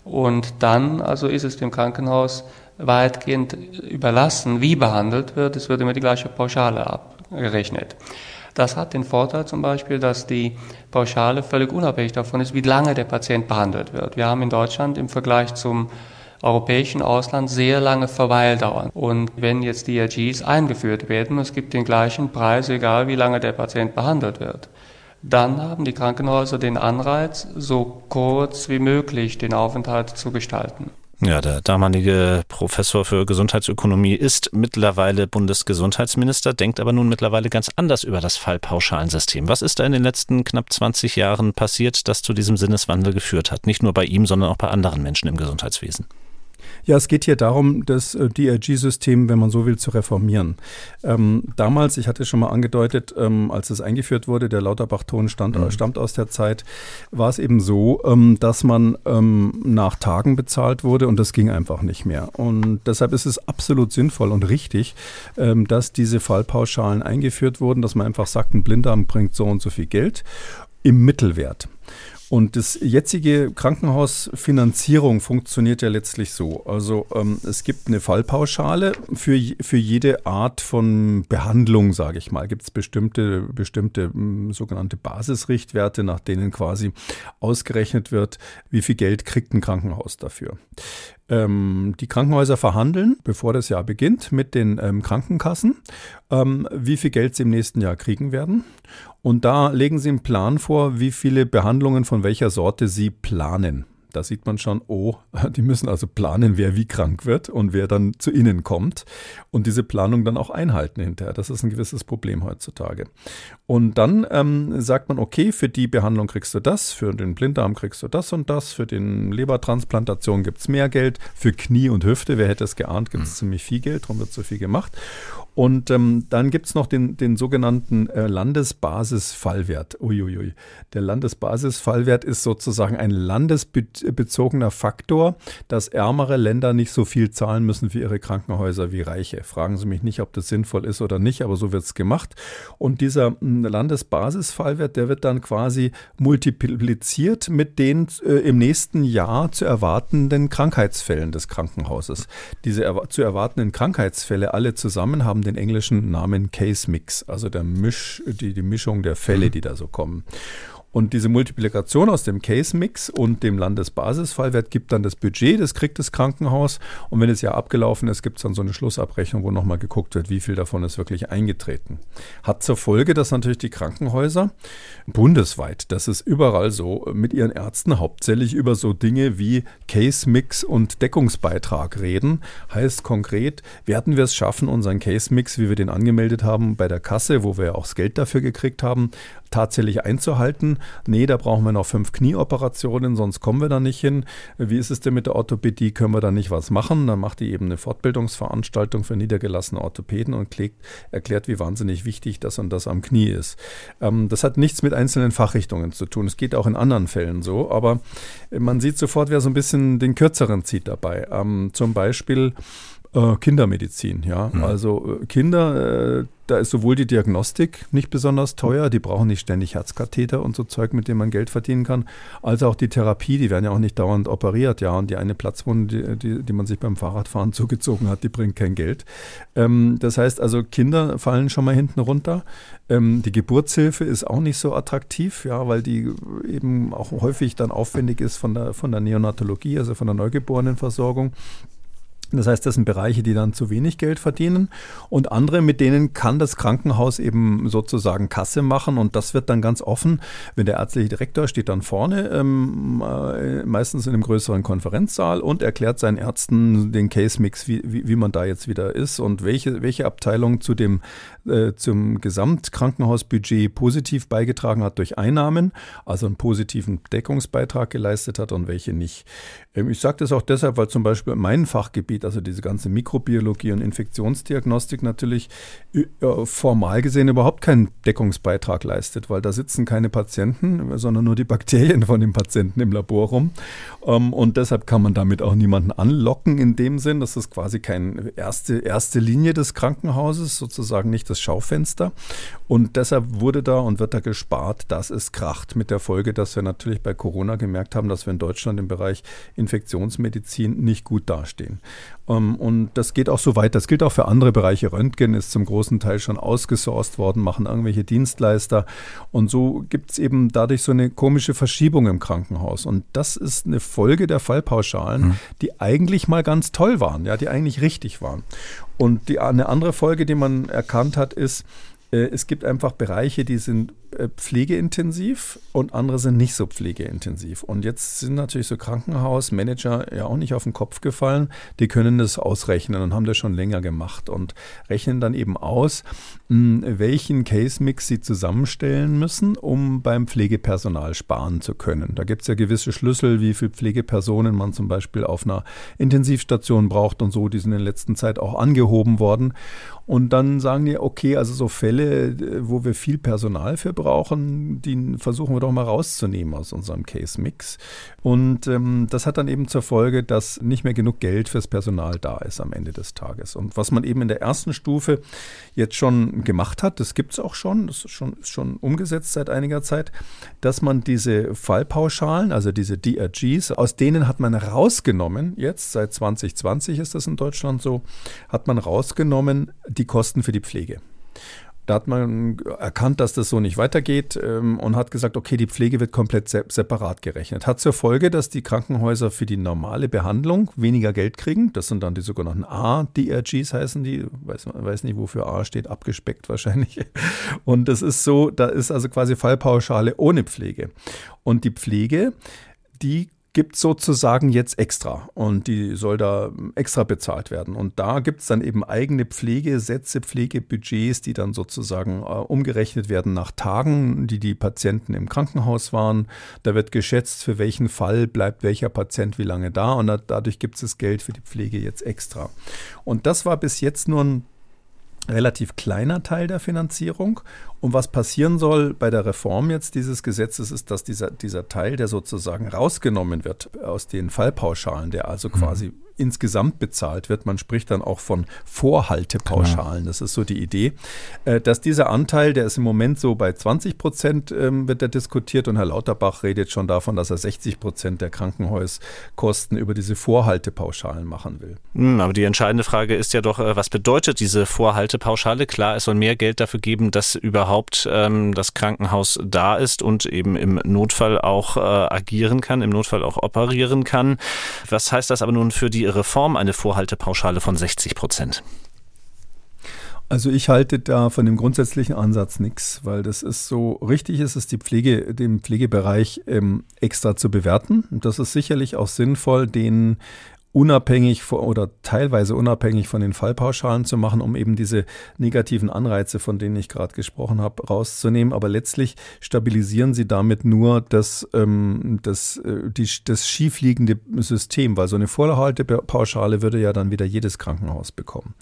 S3: Und dann also ist es dem Krankenhaus weitgehend überlassen, wie behandelt wird. Es wird immer die gleiche Pauschale abgerechnet. Das hat den Vorteil zum Beispiel, dass die Pauschale völlig unabhängig davon ist, wie lange der Patient behandelt wird. Wir haben in Deutschland im Vergleich zum europäischen Ausland sehr lange Verweildauern. Und wenn jetzt DRGs eingeführt werden, es gibt den gleichen Preis, egal wie lange der Patient behandelt wird, dann haben die Krankenhäuser den Anreiz, so kurz wie möglich den Aufenthalt zu gestalten.
S1: Ja, der damalige Professor für Gesundheitsökonomie ist mittlerweile Bundesgesundheitsminister, denkt aber nun mittlerweile ganz anders über das Fallpauschalensystem. Was ist da in den letzten knapp 20 Jahren passiert, das zu diesem Sinneswandel geführt hat? Nicht nur bei ihm, sondern auch bei anderen Menschen im Gesundheitswesen.
S2: Ja, es geht hier darum, das äh, DRG-System, wenn man so will, zu reformieren. Ähm, damals, ich hatte schon mal angedeutet, ähm, als es eingeführt wurde, der Lauterbach-Ton stammt, mhm. stammt aus der Zeit, war es eben so, ähm, dass man ähm, nach Tagen bezahlt wurde und das ging einfach nicht mehr. Und deshalb ist es absolut sinnvoll und richtig, ähm, dass diese Fallpauschalen eingeführt wurden, dass man einfach sagt, ein Blinddarm bringt so und so viel Geld im Mittelwert. Und das jetzige Krankenhausfinanzierung funktioniert ja letztlich so. Also ähm, es gibt eine Fallpauschale für, für jede Art von Behandlung, sage ich mal. Gibt es bestimmte, bestimmte hm, sogenannte Basisrichtwerte, nach denen quasi ausgerechnet wird, wie viel Geld kriegt ein Krankenhaus dafür. Ähm, die Krankenhäuser verhandeln, bevor das Jahr beginnt, mit den ähm, Krankenkassen, ähm, wie viel Geld sie im nächsten Jahr kriegen werden. Und da legen sie einen Plan vor, wie viele Behandlungen von welcher Sorte sie planen. Da sieht man schon, oh, die müssen also planen, wer wie krank wird und wer dann zu ihnen kommt und diese Planung dann auch einhalten hinterher. Das ist ein gewisses Problem heutzutage. Und dann ähm, sagt man, okay, für die Behandlung kriegst du das, für den Blinddarm kriegst du das und das, für den Lebertransplantation gibt es mehr Geld, für Knie und Hüfte, wer hätte es geahnt, gibt es mhm. ziemlich viel Geld, darum wird so viel gemacht. Und ähm, dann gibt es noch den, den sogenannten äh, Landesbasisfallwert. Uiuiui. Der Landesbasisfallwert ist sozusagen ein landesbezogener Faktor, dass ärmere Länder nicht so viel zahlen müssen für ihre Krankenhäuser wie reiche. Fragen Sie mich nicht, ob das sinnvoll ist oder nicht, aber so wird es gemacht. Und dieser hm, Landesbasisfallwert, der wird dann quasi multipliziert mit den äh, im nächsten Jahr zu erwartenden Krankheitsfällen des Krankenhauses. Diese erwa zu erwartenden Krankheitsfälle alle zusammen haben den englischen Namen Case Mix, also der Misch, die, die Mischung der Fälle, mhm. die da so kommen. Und diese Multiplikation aus dem Case-Mix und dem Landesbasisfallwert gibt dann das Budget, das kriegt das Krankenhaus. Und wenn das Jahr abgelaufen ist, gibt es dann so eine Schlussabrechnung, wo nochmal geguckt wird, wie viel davon ist wirklich eingetreten. Hat zur Folge, dass natürlich die Krankenhäuser bundesweit, das ist überall so, mit ihren Ärzten hauptsächlich über so Dinge wie Case-Mix und Deckungsbeitrag reden. Heißt konkret, werden wir es schaffen, unseren Case-Mix, wie wir den angemeldet haben bei der Kasse, wo wir ja auch das Geld dafür gekriegt haben, tatsächlich einzuhalten. Nee, da brauchen wir noch fünf Knieoperationen, sonst kommen wir da nicht hin. Wie ist es denn mit der Orthopädie? Können wir da nicht was machen? Dann macht die eben eine Fortbildungsveranstaltung für niedergelassene Orthopäden und klickt, erklärt, wie wahnsinnig wichtig das und das am Knie ist. Ähm, das hat nichts mit einzelnen Fachrichtungen zu tun. Es geht auch in anderen Fällen so, aber man sieht sofort, wer so ein bisschen den kürzeren zieht dabei. Ähm, zum Beispiel Kindermedizin, ja. Mhm. Also äh, Kinder, äh, da ist sowohl die Diagnostik nicht besonders teuer, die brauchen nicht ständig Herzkatheter und so Zeug, mit dem man Geld verdienen kann, als auch die Therapie, die werden ja auch nicht dauernd operiert, ja. Und die eine Platzwunde, die, die, die man sich beim Fahrradfahren zugezogen hat, die bringt kein Geld. Ähm, das heißt also, Kinder fallen schon mal hinten runter. Ähm, die Geburtshilfe ist auch nicht so attraktiv, ja, weil die eben auch häufig dann aufwendig ist von der, von der Neonatologie, also von der Neugeborenenversorgung. Das heißt, das sind Bereiche, die dann zu wenig Geld verdienen. Und andere, mit denen kann das Krankenhaus eben sozusagen Kasse machen. Und das wird dann ganz offen, wenn der ärztliche Direktor steht dann vorne, ähm, äh, meistens in einem größeren Konferenzsaal und erklärt seinen Ärzten den Case-Mix, wie, wie, wie, man da jetzt wieder ist und welche, welche Abteilung zu dem, äh, zum Gesamtkrankenhausbudget positiv beigetragen hat durch Einnahmen, also einen positiven Deckungsbeitrag geleistet hat und welche nicht. Ähm, ich sage das auch deshalb, weil zum Beispiel mein Fachgebiet, also diese ganze Mikrobiologie und Infektionsdiagnostik natürlich formal gesehen überhaupt keinen Deckungsbeitrag leistet, weil da sitzen keine Patienten, sondern nur die Bakterien von den Patienten im Labor rum. Ähm, und deshalb kann man damit auch niemanden anlocken in dem Sinn. Das ist quasi keine erste, erste Linie des Krankenhauses, sozusagen nicht das Schaufenster. Und deshalb wurde da und wird da gespart, dass es kracht. Mit der Folge, dass wir natürlich bei Corona gemerkt haben, dass wir in Deutschland im Bereich Infektionsmedizin nicht gut dastehen. Ähm, und das geht auch so weit. Das gilt auch für andere Bereiche. Röntgen ist zum großen Teil schon ausgesourced worden, machen irgendwelche Dienstleister. Und so gibt es eben dadurch so eine komische Verschiebung im Krankenhaus. Und das ist eine Folge der Fallpauschalen, mhm. die eigentlich mal ganz toll waren, ja, die eigentlich richtig waren. Und die, eine andere Folge, die man erkannt hat, ist, äh, es gibt einfach Bereiche, die sind pflegeintensiv und andere sind nicht so pflegeintensiv. Und jetzt sind natürlich so Krankenhausmanager ja auch nicht auf den Kopf gefallen. Die können das ausrechnen und haben das schon länger gemacht und rechnen dann eben aus, hm, welchen Case-Mix sie zusammenstellen müssen, um beim Pflegepersonal sparen zu können. Da gibt es ja gewisse Schlüssel, wie viele Pflegepersonen man zum Beispiel auf einer Intensivstation braucht und so. Die sind in der letzten Zeit auch angehoben worden. Und dann sagen die, okay, also so Fälle, äh, wo wir viel Personal für brauchen, die versuchen wir doch mal rauszunehmen aus unserem Case-Mix. Und ähm, das hat dann eben zur Folge, dass nicht mehr genug Geld fürs Personal da ist am Ende des Tages. Und was man eben in der ersten Stufe jetzt schon gemacht hat, das gibt es auch schon, das ist schon, ist schon umgesetzt seit einiger Zeit, dass man diese Fallpauschalen, also diese DRGs, aus denen hat man rausgenommen, jetzt seit 2020 ist das in Deutschland so, hat man rausgenommen, die Kosten für die Pflege. Da hat man erkannt, dass das so nicht weitergeht ähm, und hat gesagt, okay, die Pflege wird komplett se separat gerechnet. Hat zur Folge, dass die Krankenhäuser für die normale Behandlung weniger Geld kriegen. Das sind dann die sogenannten A-DRGs heißen die. Weiß, weiß nicht, wofür A steht, abgespeckt wahrscheinlich. Und es ist so, da ist also quasi Fallpauschale ohne Pflege. Und die Pflege, die gibt sozusagen jetzt extra und die soll da extra bezahlt werden. Und da gibt es dann eben eigene Pflegesätze, Pflegebudgets, die dann sozusagen äh, umgerechnet werden nach Tagen, die die Patienten im Krankenhaus waren. Da wird geschätzt, für welchen Fall bleibt welcher Patient wie lange da und da, dadurch gibt es das Geld für die Pflege jetzt extra. Und das war bis jetzt nur ein relativ kleiner Teil der Finanzierung. Und was passieren soll bei der Reform jetzt dieses Gesetzes, ist, dass dieser, dieser Teil, der sozusagen rausgenommen wird aus den Fallpauschalen, der also mhm. quasi insgesamt bezahlt wird. Man spricht dann auch von Vorhaltepauschalen. Das ist so die Idee, äh, dass dieser Anteil, der ist im Moment so bei 20 Prozent, ähm, wird er diskutiert und Herr Lauterbach redet schon davon, dass er 60 Prozent der Krankenhauskosten über diese Vorhaltepauschalen machen will.
S1: Hm, aber die entscheidende Frage ist ja doch, äh, was bedeutet diese Vorhaltepauschale? Klar, es soll mehr Geld dafür geben, dass überhaupt ähm, das Krankenhaus da ist und eben im Notfall auch äh, agieren kann, im Notfall auch operieren kann. Was heißt das aber nun für die Reform eine Vorhaltepauschale von 60 Prozent?
S2: Also ich halte da von dem grundsätzlichen Ansatz nichts, weil das ist so richtig ist es, die Pflege, den Pflegebereich ähm, extra zu bewerten. Und das ist sicherlich auch sinnvoll, den unabhängig von, oder teilweise unabhängig von den Fallpauschalen zu machen, um eben diese negativen Anreize, von denen ich gerade gesprochen habe, rauszunehmen. Aber letztlich stabilisieren sie damit nur das, ähm, das, äh, die, das schiefliegende System, weil so eine Vorhaltepauschale würde ja dann wieder jedes Krankenhaus bekommen.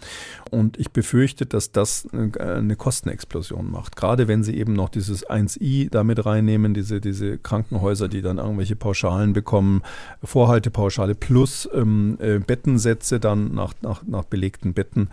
S2: Und ich befürchte, dass das äh, eine Kostenexplosion macht. Gerade wenn sie eben noch dieses 1i damit reinnehmen, diese, diese Krankenhäuser, die dann irgendwelche Pauschalen bekommen, Vorhaltepauschale plus ähm, äh, Bettensätze dann nach, nach, nach belegten Betten.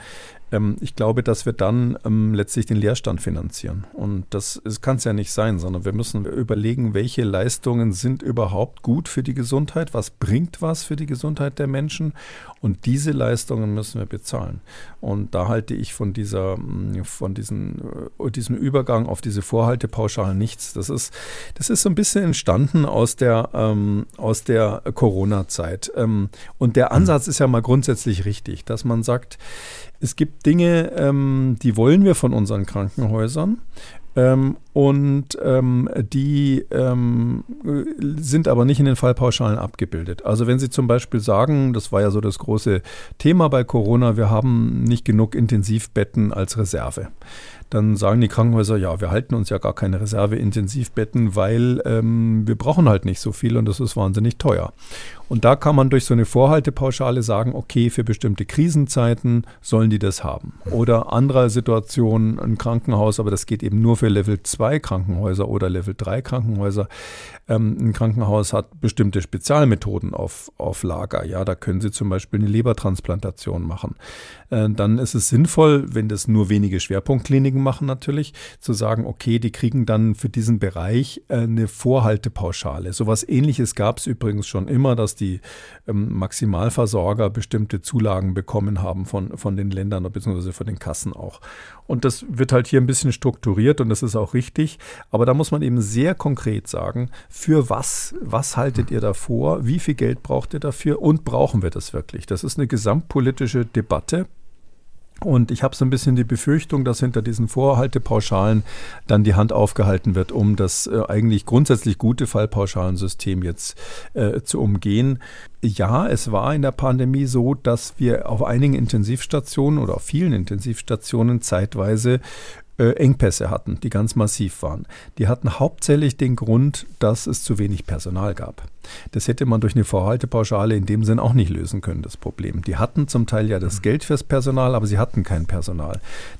S2: Ähm, ich glaube, dass wir dann ähm, letztlich den Leerstand finanzieren. Und das kann es ja nicht sein, sondern wir müssen überlegen, welche Leistungen sind überhaupt gut für die Gesundheit, was bringt was für die Gesundheit der Menschen Und diese Leistungen müssen wir bezahlen. Und da halte ich von dieser, mm, von diesen, äh, diesem Übergang auf diese Vorhaltepauschalen nichts. Das ist, das ist so ein bisschen entstanden aus der, ähm, aus der Corona-Zeit. Ähm, und der Ansatz ist ja mal grundsätzlich richtig, dass man sagt, es gibt Dinge, ähm, die wollen wir von unseren Krankenhäusern. Ähm, und ähm, die ähm, sind aber nicht in den Fallpauschalen abgebildet. Also wenn Sie zum Beispiel sagen, das war ja so das große Thema bei Corona, wir haben nicht genug Intensivbetten als Reserve dann sagen die Krankenhäuser, ja, wir halten uns ja gar keine Reserve-Intensivbetten, weil ähm, wir brauchen halt nicht so viel und das ist wahnsinnig teuer. Und da kann man durch so eine Vorhaltepauschale sagen, okay, für bestimmte Krisenzeiten sollen die das haben. Oder andere Situationen, ein Krankenhaus, aber das geht eben nur für Level 2 Krankenhäuser oder Level 3 Krankenhäuser. Ähm, ein Krankenhaus hat bestimmte Spezialmethoden auf, auf Lager. Ja, da können Sie zum Beispiel eine Lebertransplantation machen. Äh, dann ist es sinnvoll, wenn das nur wenige Schwerpunktkliniken machen natürlich, zu sagen, okay, die kriegen dann für diesen Bereich äh, eine Vorhaltepauschale. Sowas ähnliches gab es übrigens schon immer, dass die ähm, Maximalversorger bestimmte Zulagen bekommen haben von, von den Ländern bzw. von den Kassen auch. Und das wird halt hier ein bisschen strukturiert und das ist auch richtig. Aber da muss man eben sehr konkret sagen, für was, was haltet ihr davor, wie viel Geld braucht ihr dafür und brauchen wir das wirklich? Das ist eine gesamtpolitische Debatte. Und ich habe so ein bisschen die Befürchtung, dass hinter diesen Vorhaltepauschalen dann die Hand aufgehalten wird, um das äh, eigentlich grundsätzlich gute Fallpauschalensystem jetzt äh, zu umgehen. Ja, es war in der Pandemie so, dass wir auf einigen Intensivstationen oder auf vielen Intensivstationen zeitweise äh, Engpässe hatten, die ganz massiv waren. Die hatten hauptsächlich den Grund, dass es zu wenig Personal gab. Das hätte man durch eine Vorhaltepauschale in dem Sinn auch nicht lösen können, das Problem. Die hatten zum Teil ja das Geld fürs Personal, aber sie hatten kein Personal.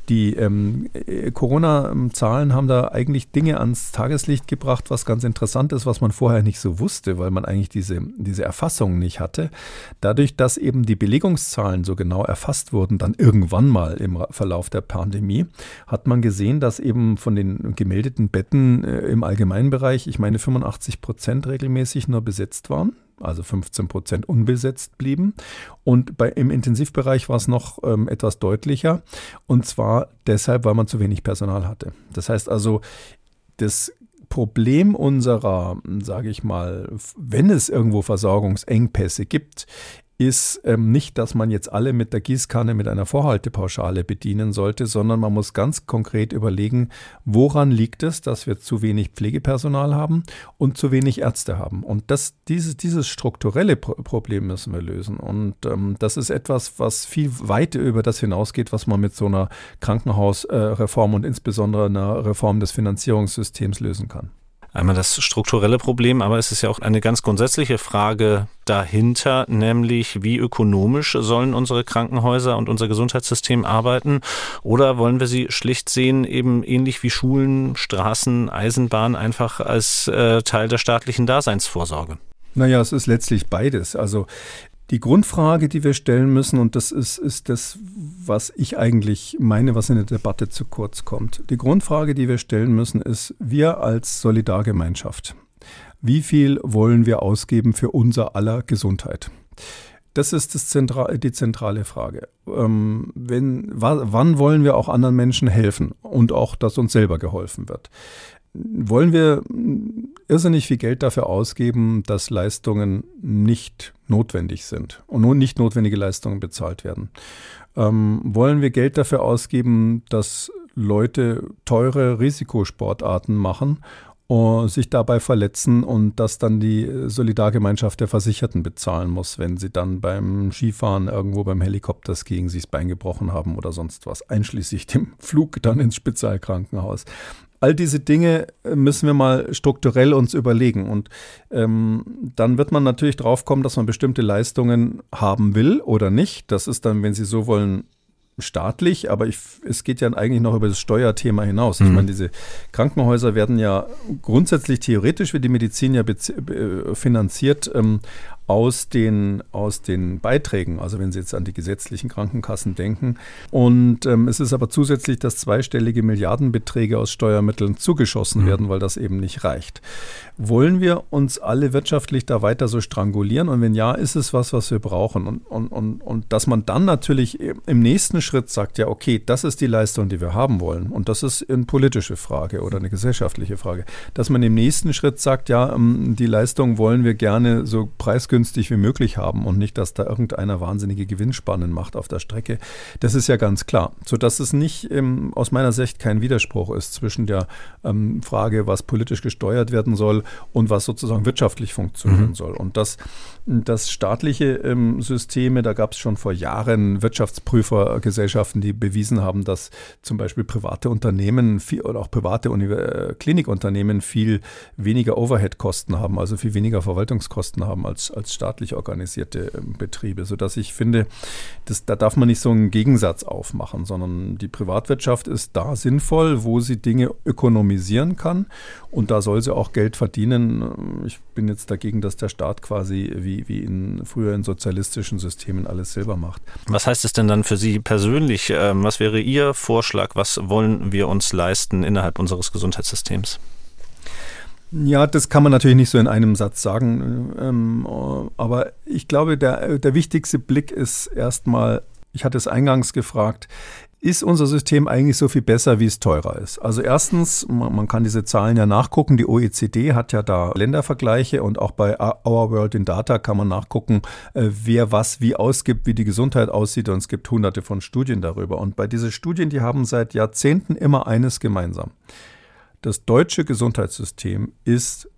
S2: Die ähm, äh, Corona-Zahlen haben da eigentlich Dinge ans Tageslicht gebracht, was ganz interessant ist, was man vorher nicht so wusste, weil man eigentlich diese, diese Erfassung nicht hatte. Dadurch, dass eben die Belegungszahlen so genau erfasst wurden, dann irgendwann mal im Verlauf der Pandemie, hat man gesehen, dass eben von den gemeldeten Betten äh, im Allgemeinbereich, ich meine 85 Prozent regelmäßig nur besetzt waren, also 15 Prozent unbesetzt blieben. Und bei, im Intensivbereich war es noch ähm, etwas deutlicher. Und zwar deshalb, weil man zu wenig Personal hatte. Das heißt also, das Problem unserer, sage ich mal, wenn es irgendwo Versorgungsengpässe gibt, ist ähm, nicht, dass man jetzt alle mit der Gießkanne mit einer Vorhaltepauschale bedienen sollte, sondern man muss ganz konkret überlegen, woran liegt es, dass wir zu wenig Pflegepersonal haben und zu wenig Ärzte haben. Und das, dieses, dieses strukturelle Pro Problem müssen wir lösen. Und ähm, das ist etwas, was viel weiter über das hinausgeht, was man mit so einer Krankenhausreform äh, und insbesondere einer Reform des Finanzierungssystems lösen kann
S1: einmal das strukturelle Problem, aber es ist ja auch eine ganz grundsätzliche Frage dahinter, nämlich wie ökonomisch sollen unsere Krankenhäuser und unser Gesundheitssystem arbeiten? Oder wollen wir sie schlicht sehen, eben ähnlich wie Schulen, Straßen, Eisenbahn, einfach als äh, Teil der staatlichen Daseinsvorsorge?
S2: Naja, es ist letztlich beides. Also die Grundfrage, die wir stellen müssen, und das ist, ist das, was ich eigentlich meine, was in der Debatte zu kurz kommt. Die Grundfrage, die wir stellen müssen, ist, wir als Solidargemeinschaft, wie viel wollen wir ausgeben für unser aller Gesundheit? Das ist das Zentra die zentrale Frage. Ähm, wenn, wann wollen wir auch anderen Menschen helfen und auch, dass uns selber geholfen wird? wollen wir irrsinnig viel Geld dafür ausgeben, dass Leistungen nicht notwendig sind und nun nicht notwendige Leistungen bezahlt werden? Ähm, wollen wir Geld dafür ausgeben, dass Leute teure Risikosportarten machen und sich dabei verletzen und dass dann die Solidargemeinschaft der Versicherten bezahlen muss, wenn sie dann beim Skifahren irgendwo beim Helikopterskiing sich das Bein gebrochen haben oder sonst was, einschließlich dem Flug dann ins Spezialkrankenhaus all diese Dinge äh, müssen wir mal strukturell uns überlegen. Und ähm, dann wird man natürlich drauf kommen, dass man bestimmte Leistungen haben will oder nicht. Das ist dann, wenn Sie so wollen, staatlich, aber ich, es geht ja eigentlich noch über das Steuerthema hinaus. Mhm. Ich meine, diese Krankenhäuser werden ja grundsätzlich theoretisch, wie die Medizin ja finanziert, ähm, aus den, aus den Beiträgen, also wenn Sie jetzt an die gesetzlichen Krankenkassen denken. Und ähm, es ist aber zusätzlich, dass zweistellige Milliardenbeträge aus Steuermitteln zugeschossen mhm. werden, weil das eben nicht reicht. Wollen wir uns alle wirtschaftlich da weiter so strangulieren? Und wenn ja, ist es was, was wir brauchen? Und, und, und, und dass man dann natürlich im nächsten Schritt sagt, ja, okay, das ist die Leistung, die wir haben wollen. Und das ist eine politische Frage oder eine gesellschaftliche Frage. Dass man im nächsten Schritt sagt, ja, ähm, die Leistung wollen wir gerne so preisgünstig wie möglich haben und nicht, dass da irgendeiner wahnsinnige Gewinnspannen macht auf der Strecke. Das ist ja ganz klar. Sodass es nicht ähm, aus meiner Sicht kein Widerspruch ist zwischen der ähm, Frage, was politisch gesteuert werden soll und was sozusagen wirtschaftlich funktionieren mhm. soll. Und das, das staatliche ähm, Systeme, da gab es schon vor Jahren Wirtschaftsprüfergesellschaften, die bewiesen haben, dass zum Beispiel private Unternehmen viel, oder auch private Uni äh, Klinikunternehmen viel weniger Overhead-Kosten haben, also viel weniger Verwaltungskosten haben als, als staatlich organisierte äh, Betriebe, sodass ich finde, das, da darf man nicht so einen Gegensatz aufmachen, sondern die Privatwirtschaft ist da sinnvoll, wo sie Dinge ökonomisieren kann und da soll sie auch Geld verdienen. Ich bin jetzt dagegen, dass der Staat quasi wie, wie in früheren sozialistischen Systemen alles selber macht.
S1: Was heißt es denn dann für Sie persönlich? Ähm, was wäre Ihr Vorschlag? Was wollen wir uns leisten innerhalb unseres Gesundheitssystems?
S2: Ja, das kann man natürlich nicht so in einem Satz sagen. Ähm, aber ich glaube, der, der wichtigste Blick ist erstmal, ich hatte es eingangs gefragt, ist unser System eigentlich so viel besser, wie es teurer ist? Also erstens, man kann diese Zahlen ja nachgucken. Die OECD hat ja da Ländervergleiche und auch bei Our World in Data kann man nachgucken, äh, wer was wie ausgibt, wie die Gesundheit aussieht. Und es gibt hunderte von Studien darüber. Und bei diesen Studien, die haben seit Jahrzehnten immer eines gemeinsam. Das deutsche Gesundheitssystem ist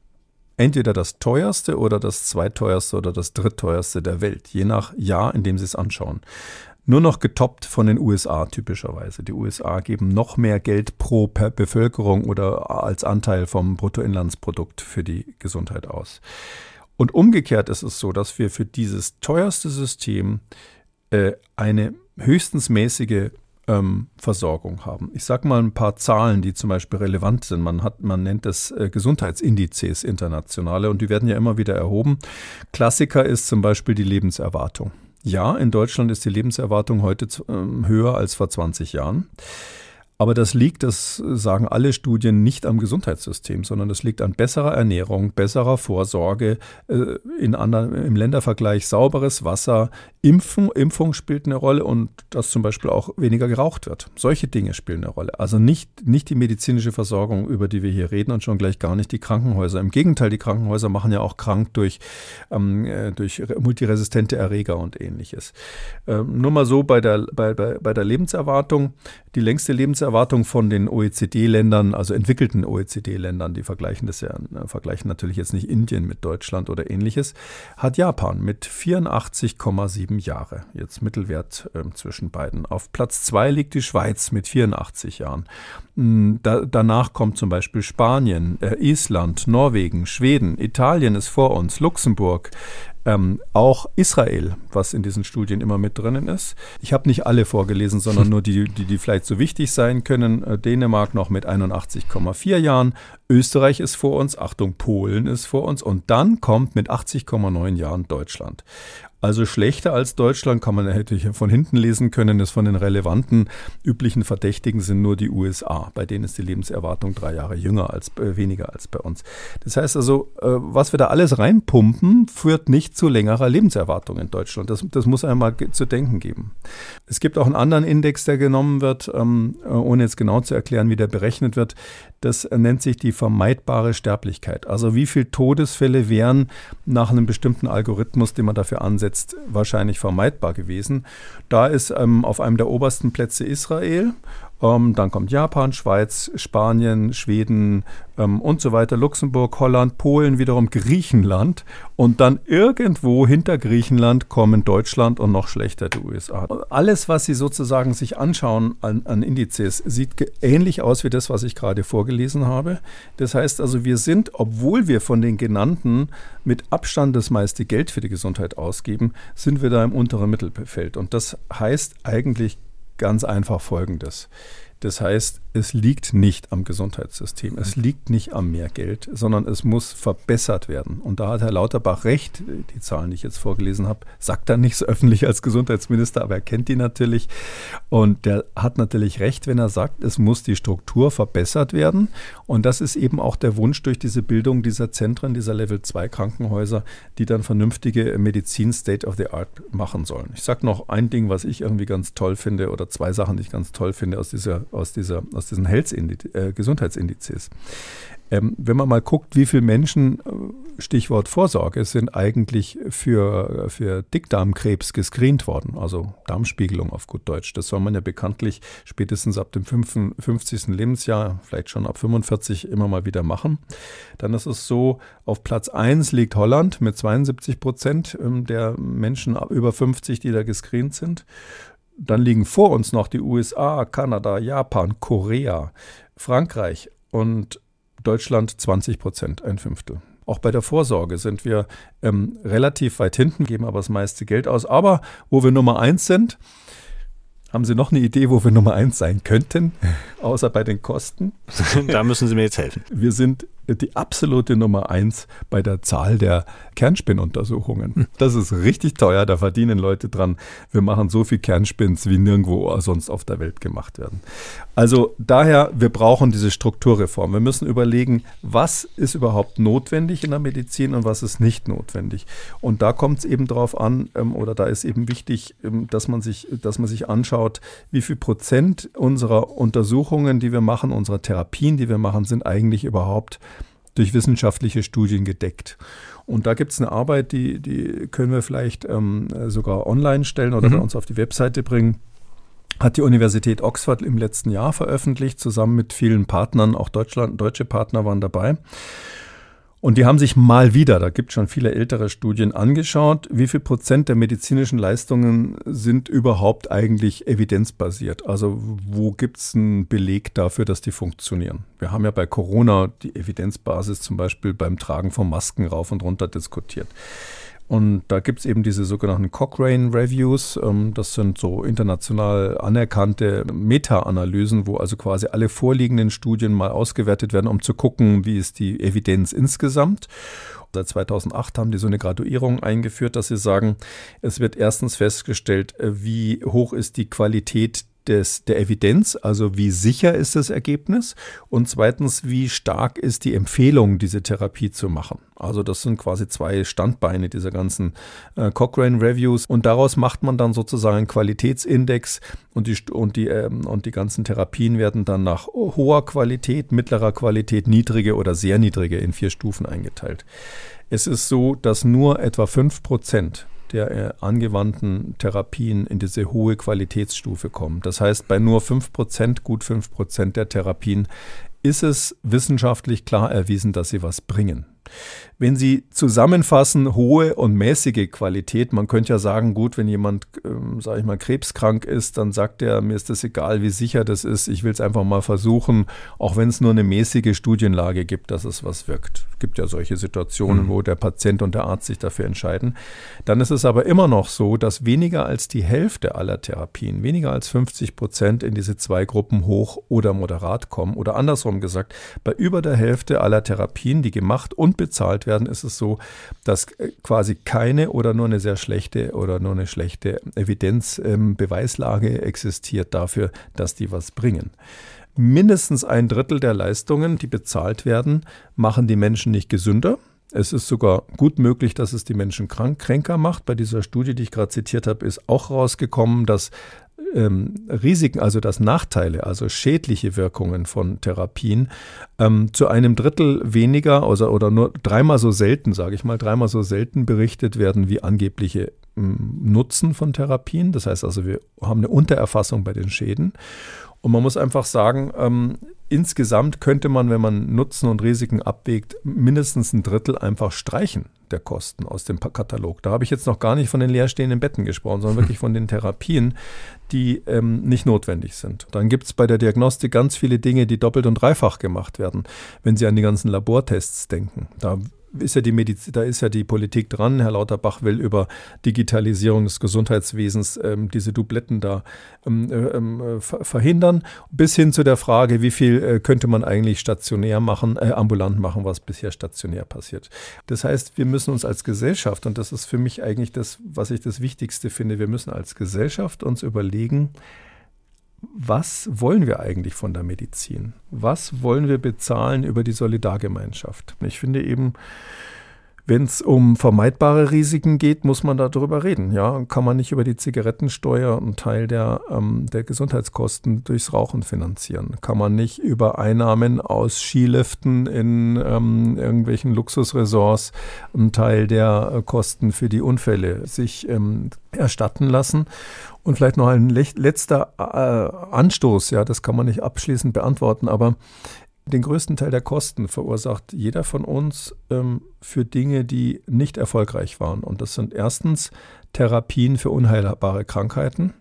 S2: entweder das teuerste oder das zweiteuerste oder das drittteuerste der Welt, je nach Jahr, in dem Sie es anschauen nur noch getoppt von den USA typischerweise. Die USA geben noch mehr Geld pro Bevölkerung oder als Anteil vom Bruttoinlandsprodukt für die Gesundheit aus. Und umgekehrt ist es so, dass wir für dieses teuerste System äh, eine höchstens mäßige ähm, Versorgung haben. Ich sage mal ein paar Zahlen, die zum Beispiel relevant sind. Man, hat, man nennt es äh, Gesundheitsindizes internationale und die werden ja immer wieder erhoben. Klassiker ist zum Beispiel die Lebenserwartung. Ja, in Deutschland ist die Lebenserwartung heute ähm, höher als vor 20 Jahren. Aber das liegt, das sagen alle Studien, nicht am Gesundheitssystem, sondern das liegt an besserer Ernährung, besserer Vorsorge, äh, in anderen, im Ländervergleich sauberes Wasser, Impfen, Impfung spielt eine Rolle und dass zum Beispiel auch weniger geraucht wird. Solche Dinge spielen eine Rolle. Also nicht, nicht die medizinische Versorgung, über die wir hier reden und schon gleich gar nicht die Krankenhäuser. Im Gegenteil, die Krankenhäuser machen ja auch krank durch, ähm, äh, durch multiresistente Erreger und ähnliches. Ähm, nur mal so bei der, bei, bei, bei der Lebenserwartung. Die längste Lebenserwartung von den OECD-Ländern, also entwickelten OECD-Ländern, die vergleichen das ja, äh, vergleichen natürlich jetzt nicht Indien mit Deutschland oder ähnliches, hat Japan mit 84,7 Jahre, jetzt Mittelwert äh, zwischen beiden. Auf Platz zwei liegt die Schweiz mit 84 Jahren. Hm, da, danach kommt zum Beispiel Spanien, äh, Island, Norwegen, Schweden, Italien ist vor uns, Luxemburg, ähm, auch Israel, was in diesen Studien immer mit drinnen ist. Ich habe nicht alle vorgelesen, sondern nur die, die, die vielleicht so wichtig sein können. Äh, Dänemark noch mit 81,4 Jahren, Österreich ist vor uns, Achtung, Polen ist vor uns und dann kommt mit 80,9 Jahren Deutschland. Also schlechter als Deutschland kann man, hätte ich von hinten lesen können, ist von den relevanten üblichen Verdächtigen sind nur die USA. Bei denen ist die Lebenserwartung drei Jahre jünger als äh, weniger als bei uns. Das heißt also, äh, was wir da alles reinpumpen, führt nicht zu längerer Lebenserwartung in Deutschland. Das, das muss einmal zu denken geben. Es gibt auch einen anderen Index, der genommen wird, ähm, äh, ohne jetzt genau zu erklären, wie der berechnet wird. Das nennt sich die vermeidbare Sterblichkeit. Also wie viele Todesfälle wären nach einem bestimmten Algorithmus, den man dafür ansetzt, wahrscheinlich vermeidbar gewesen. Da ist ähm, auf einem der obersten Plätze Israel ähm, dann kommt Japan, Schweiz, Spanien, Schweden ähm, und so weiter, Luxemburg, Holland, Polen, wiederum Griechenland. Und dann irgendwo hinter Griechenland kommen Deutschland und noch schlechter die USA. Alles, was Sie sozusagen sich anschauen an, an Indizes, sieht ähnlich aus wie das, was ich gerade vorgelesen habe. Das heißt also, wir sind, obwohl wir von den genannten mit Abstand das meiste Geld für die Gesundheit ausgeben, sind wir da im unteren Mittelfeld. Und das heißt eigentlich ganz einfach Folgendes. Das heißt, es liegt nicht am Gesundheitssystem, es liegt nicht am Mehrgeld, sondern es muss verbessert werden. Und da hat Herr Lauterbach recht, die Zahlen, die ich jetzt vorgelesen habe, sagt er nicht so öffentlich als Gesundheitsminister, aber er kennt die natürlich. Und der hat natürlich recht, wenn er sagt, es muss die Struktur verbessert werden. Und das ist eben auch der Wunsch durch diese Bildung dieser Zentren, dieser Level 2 Krankenhäuser, die dann vernünftige Medizin State of the Art machen sollen. Ich sage noch ein Ding, was ich irgendwie ganz toll finde, oder zwei Sachen, die ich ganz toll finde aus dieser, aus dieser, aus aus diesen äh, Gesundheitsindizes. Ähm, wenn man mal guckt, wie viele Menschen, äh, Stichwort Vorsorge, sind eigentlich für, für Dickdarmkrebs gescreent worden, also Darmspiegelung auf gut Deutsch. Das soll man ja bekanntlich spätestens ab dem 50. Lebensjahr, vielleicht schon ab 45 immer mal wieder machen. Dann ist es so, auf Platz 1 liegt Holland mit 72 Prozent ähm, der Menschen über 50, die da gescreent sind. Dann liegen vor uns noch die USA, Kanada, Japan, Korea, Frankreich und Deutschland 20 Prozent, ein Fünftel. Auch bei der Vorsorge sind wir ähm, relativ weit hinten, geben aber das meiste Geld aus. Aber wo wir Nummer eins sind, haben Sie noch eine Idee, wo wir Nummer eins sein könnten, außer bei den Kosten?
S1: da müssen Sie mir jetzt helfen.
S2: Wir sind die absolute Nummer eins bei der Zahl der Kernspinnuntersuchungen. Hm. Das ist richtig teuer, da verdienen Leute dran. Wir machen so viel Kernspins, wie nirgendwo sonst auf der Welt gemacht werden. Also daher, wir brauchen diese Strukturreform. Wir müssen überlegen, was ist überhaupt notwendig in der Medizin und was ist nicht notwendig. Und da kommt es eben darauf an, ähm, oder da ist eben wichtig, ähm, dass man sich, dass man sich anschaut, wie viel Prozent unserer Untersuchungen, die wir machen, unserer Therapien, die wir machen, sind eigentlich überhaupt durch wissenschaftliche Studien gedeckt. Und da gibt es eine Arbeit, die, die können wir vielleicht ähm, sogar online stellen oder mhm. bei uns auf die Webseite bringen. Hat die Universität Oxford im letzten Jahr veröffentlicht, zusammen mit vielen Partnern, auch Deutschland, deutsche Partner waren dabei. Und die haben sich mal wieder, da gibt es schon viele ältere Studien, angeschaut, wie viel Prozent der medizinischen Leistungen sind überhaupt eigentlich evidenzbasiert. Also wo gibt es einen Beleg dafür, dass die funktionieren? Wir haben ja bei Corona die Evidenzbasis zum Beispiel beim Tragen von Masken rauf und runter diskutiert. Und da gibt es eben diese sogenannten Cochrane Reviews. Ähm, das sind so international anerkannte Meta-Analysen, wo also quasi alle vorliegenden Studien mal ausgewertet werden, um zu gucken, wie ist die Evidenz insgesamt. Seit 2008 haben die so eine Graduierung eingeführt, dass sie sagen, es wird erstens festgestellt, äh, wie hoch ist die Qualität des, der Evidenz, also wie sicher ist das Ergebnis und zweitens, wie stark ist die Empfehlung, diese Therapie zu machen. Also das sind quasi zwei Standbeine dieser ganzen äh, Cochrane Reviews und daraus macht man dann sozusagen einen Qualitätsindex und die, und, die, ähm, und die ganzen Therapien werden dann nach hoher Qualität, mittlerer Qualität, niedrige oder sehr niedrige in vier Stufen eingeteilt. Es ist so, dass nur etwa fünf Prozent der äh, angewandten Therapien in diese hohe Qualitätsstufe kommen. Das heißt, bei nur 5%, gut 5% der Therapien ist es wissenschaftlich klar erwiesen, dass sie was bringen. Wenn Sie zusammenfassen, hohe und mäßige Qualität, man könnte ja sagen, gut, wenn jemand, ähm, sage ich mal, krebskrank ist, dann sagt er, mir ist das egal, wie sicher das ist, ich will es einfach mal versuchen, auch wenn es nur eine mäßige Studienlage gibt, dass es was wirkt. Es gibt ja solche Situationen, mhm. wo der Patient und der Arzt sich dafür entscheiden. Dann ist es aber immer noch so, dass weniger als die Hälfte aller Therapien, weniger als 50 Prozent in diese zwei Gruppen hoch oder moderat kommen. Oder andersrum gesagt, bei über der Hälfte aller Therapien, die gemacht und bezahlt werden, ist es so, dass äh, quasi keine oder nur eine sehr schlechte oder nur eine schlechte Evidenzbeweislage ähm, existiert dafür, dass die was bringen. Mindestens ein Drittel der Leistungen, die bezahlt werden, machen die Menschen nicht gesünder. Es ist sogar gut möglich, dass es die Menschen krank, kränker macht. Bei dieser Studie, die ich gerade zitiert habe, ist auch rausgekommen, dass ähm, Risiken, also dass Nachteile, also schädliche Wirkungen von Therapien ähm, zu einem Drittel weniger also, oder nur dreimal so selten, sage ich mal, dreimal so selten berichtet werden wie angebliche ähm, Nutzen von Therapien. Das heißt also, wir haben eine Untererfassung bei den Schäden. Und man muss einfach sagen, ähm, insgesamt könnte man, wenn man Nutzen und Risiken abwägt, mindestens ein Drittel einfach streichen der Kosten aus dem Katalog. Da habe ich jetzt noch gar nicht von den leerstehenden Betten gesprochen, sondern wirklich von den Therapien, die ähm, nicht notwendig sind. Dann gibt es bei der Diagnostik ganz viele Dinge, die doppelt und dreifach gemacht werden, wenn Sie an die ganzen Labortests denken. Da ist ja die Mediz da ist ja die Politik dran. Herr Lauterbach will über Digitalisierung des Gesundheitswesens ähm, diese Dubletten da ähm, äh, ähm, verhindern, bis hin zu der Frage, wie viel äh, könnte man eigentlich stationär machen, äh, ambulant machen, was bisher stationär passiert. Das heißt, wir müssen uns als Gesellschaft, und das ist für mich eigentlich das, was ich das Wichtigste finde, wir müssen als Gesellschaft uns überlegen, was wollen wir eigentlich von der Medizin? Was wollen wir bezahlen über die Solidargemeinschaft? Ich finde eben, wenn es um vermeidbare Risiken geht, muss man darüber reden. Ja, kann man nicht über die Zigarettensteuer einen Teil der, ähm, der Gesundheitskosten durchs Rauchen finanzieren? Kann man nicht über Einnahmen aus Skiliften in ähm, irgendwelchen Luxusresorts einen Teil der äh, Kosten für die Unfälle sich ähm, erstatten lassen? Und vielleicht noch ein letzter äh, Anstoß, ja, das kann man nicht abschließend beantworten, aber den größten Teil der Kosten verursacht jeder von uns ähm, für Dinge, die nicht erfolgreich waren. Und das sind erstens Therapien für unheilbare Krankheiten.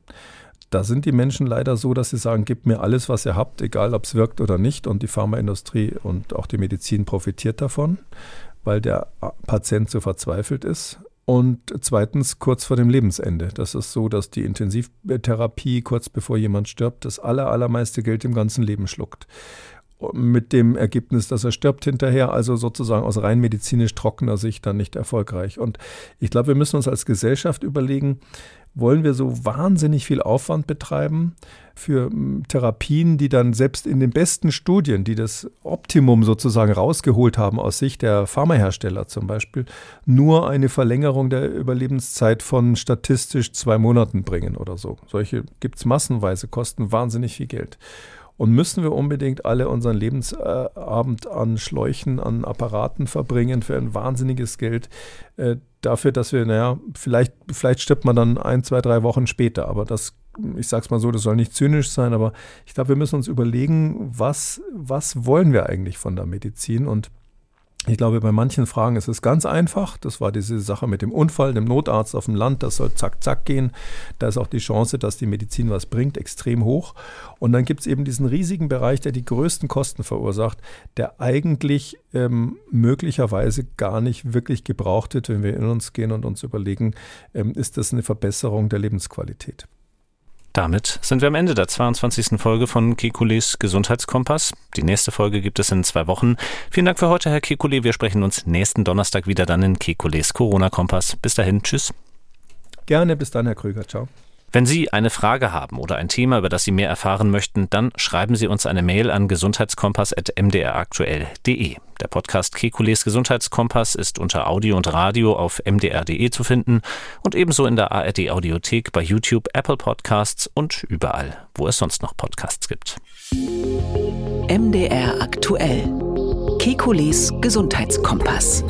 S2: Da sind die Menschen leider so, dass sie sagen, gebt mir alles, was ihr habt, egal ob es wirkt oder nicht. Und die Pharmaindustrie und auch die Medizin profitiert davon, weil der Patient so verzweifelt ist. Und zweitens kurz vor dem Lebensende. Das ist so, dass die Intensivtherapie kurz bevor jemand stirbt, das aller, allermeiste Geld im ganzen Leben schluckt. Mit dem Ergebnis, dass er stirbt hinterher, also sozusagen aus rein medizinisch trockener Sicht dann nicht erfolgreich. Und ich glaube, wir müssen uns als Gesellschaft überlegen, wollen wir so wahnsinnig viel Aufwand betreiben für Therapien, die dann selbst in den besten Studien, die das Optimum sozusagen rausgeholt haben aus Sicht der Pharmahersteller zum Beispiel, nur eine Verlängerung der Überlebenszeit von statistisch zwei Monaten bringen oder so. Solche gibt es massenweise, kosten wahnsinnig viel Geld. Und müssen wir unbedingt alle unseren Lebensabend an Schläuchen, an Apparaten verbringen für ein wahnsinniges Geld, äh, dafür, dass wir, naja, vielleicht, vielleicht stirbt man dann ein, zwei, drei Wochen später, aber das, ich sag's mal so, das soll nicht zynisch sein, aber ich glaube, wir müssen uns überlegen, was, was wollen wir eigentlich von der Medizin? Und ich glaube, bei manchen Fragen ist es ganz einfach. Das war diese Sache mit dem Unfall, dem Notarzt auf dem Land. Das soll zack, zack gehen. Da ist auch die Chance, dass die Medizin was bringt, extrem hoch. Und dann gibt es eben diesen riesigen Bereich, der die größten Kosten verursacht, der eigentlich ähm, möglicherweise gar nicht wirklich gebraucht wird, wenn wir in uns gehen und uns überlegen, ähm, ist das eine Verbesserung der Lebensqualität.
S1: Damit sind wir am Ende der 22. Folge von Kekules Gesundheitskompass. Die nächste Folge gibt es in zwei Wochen. Vielen Dank für heute, Herr Kekule. Wir sprechen uns nächsten Donnerstag wieder dann in Kekules Corona-Kompass. Bis dahin, tschüss.
S2: Gerne, bis dann, Herr Krüger. Ciao.
S1: Wenn Sie eine Frage haben oder ein Thema, über das Sie mehr erfahren möchten, dann schreiben Sie uns eine Mail an gesundheitskompass.mdraktuell.de. Der Podcast Kekules Gesundheitskompass ist unter Audio und Radio auf mdr.de zu finden und ebenso in der ARD Audiothek bei YouTube, Apple Podcasts und überall, wo es sonst noch Podcasts gibt.
S4: MDR aktuell. Kekules Gesundheitskompass.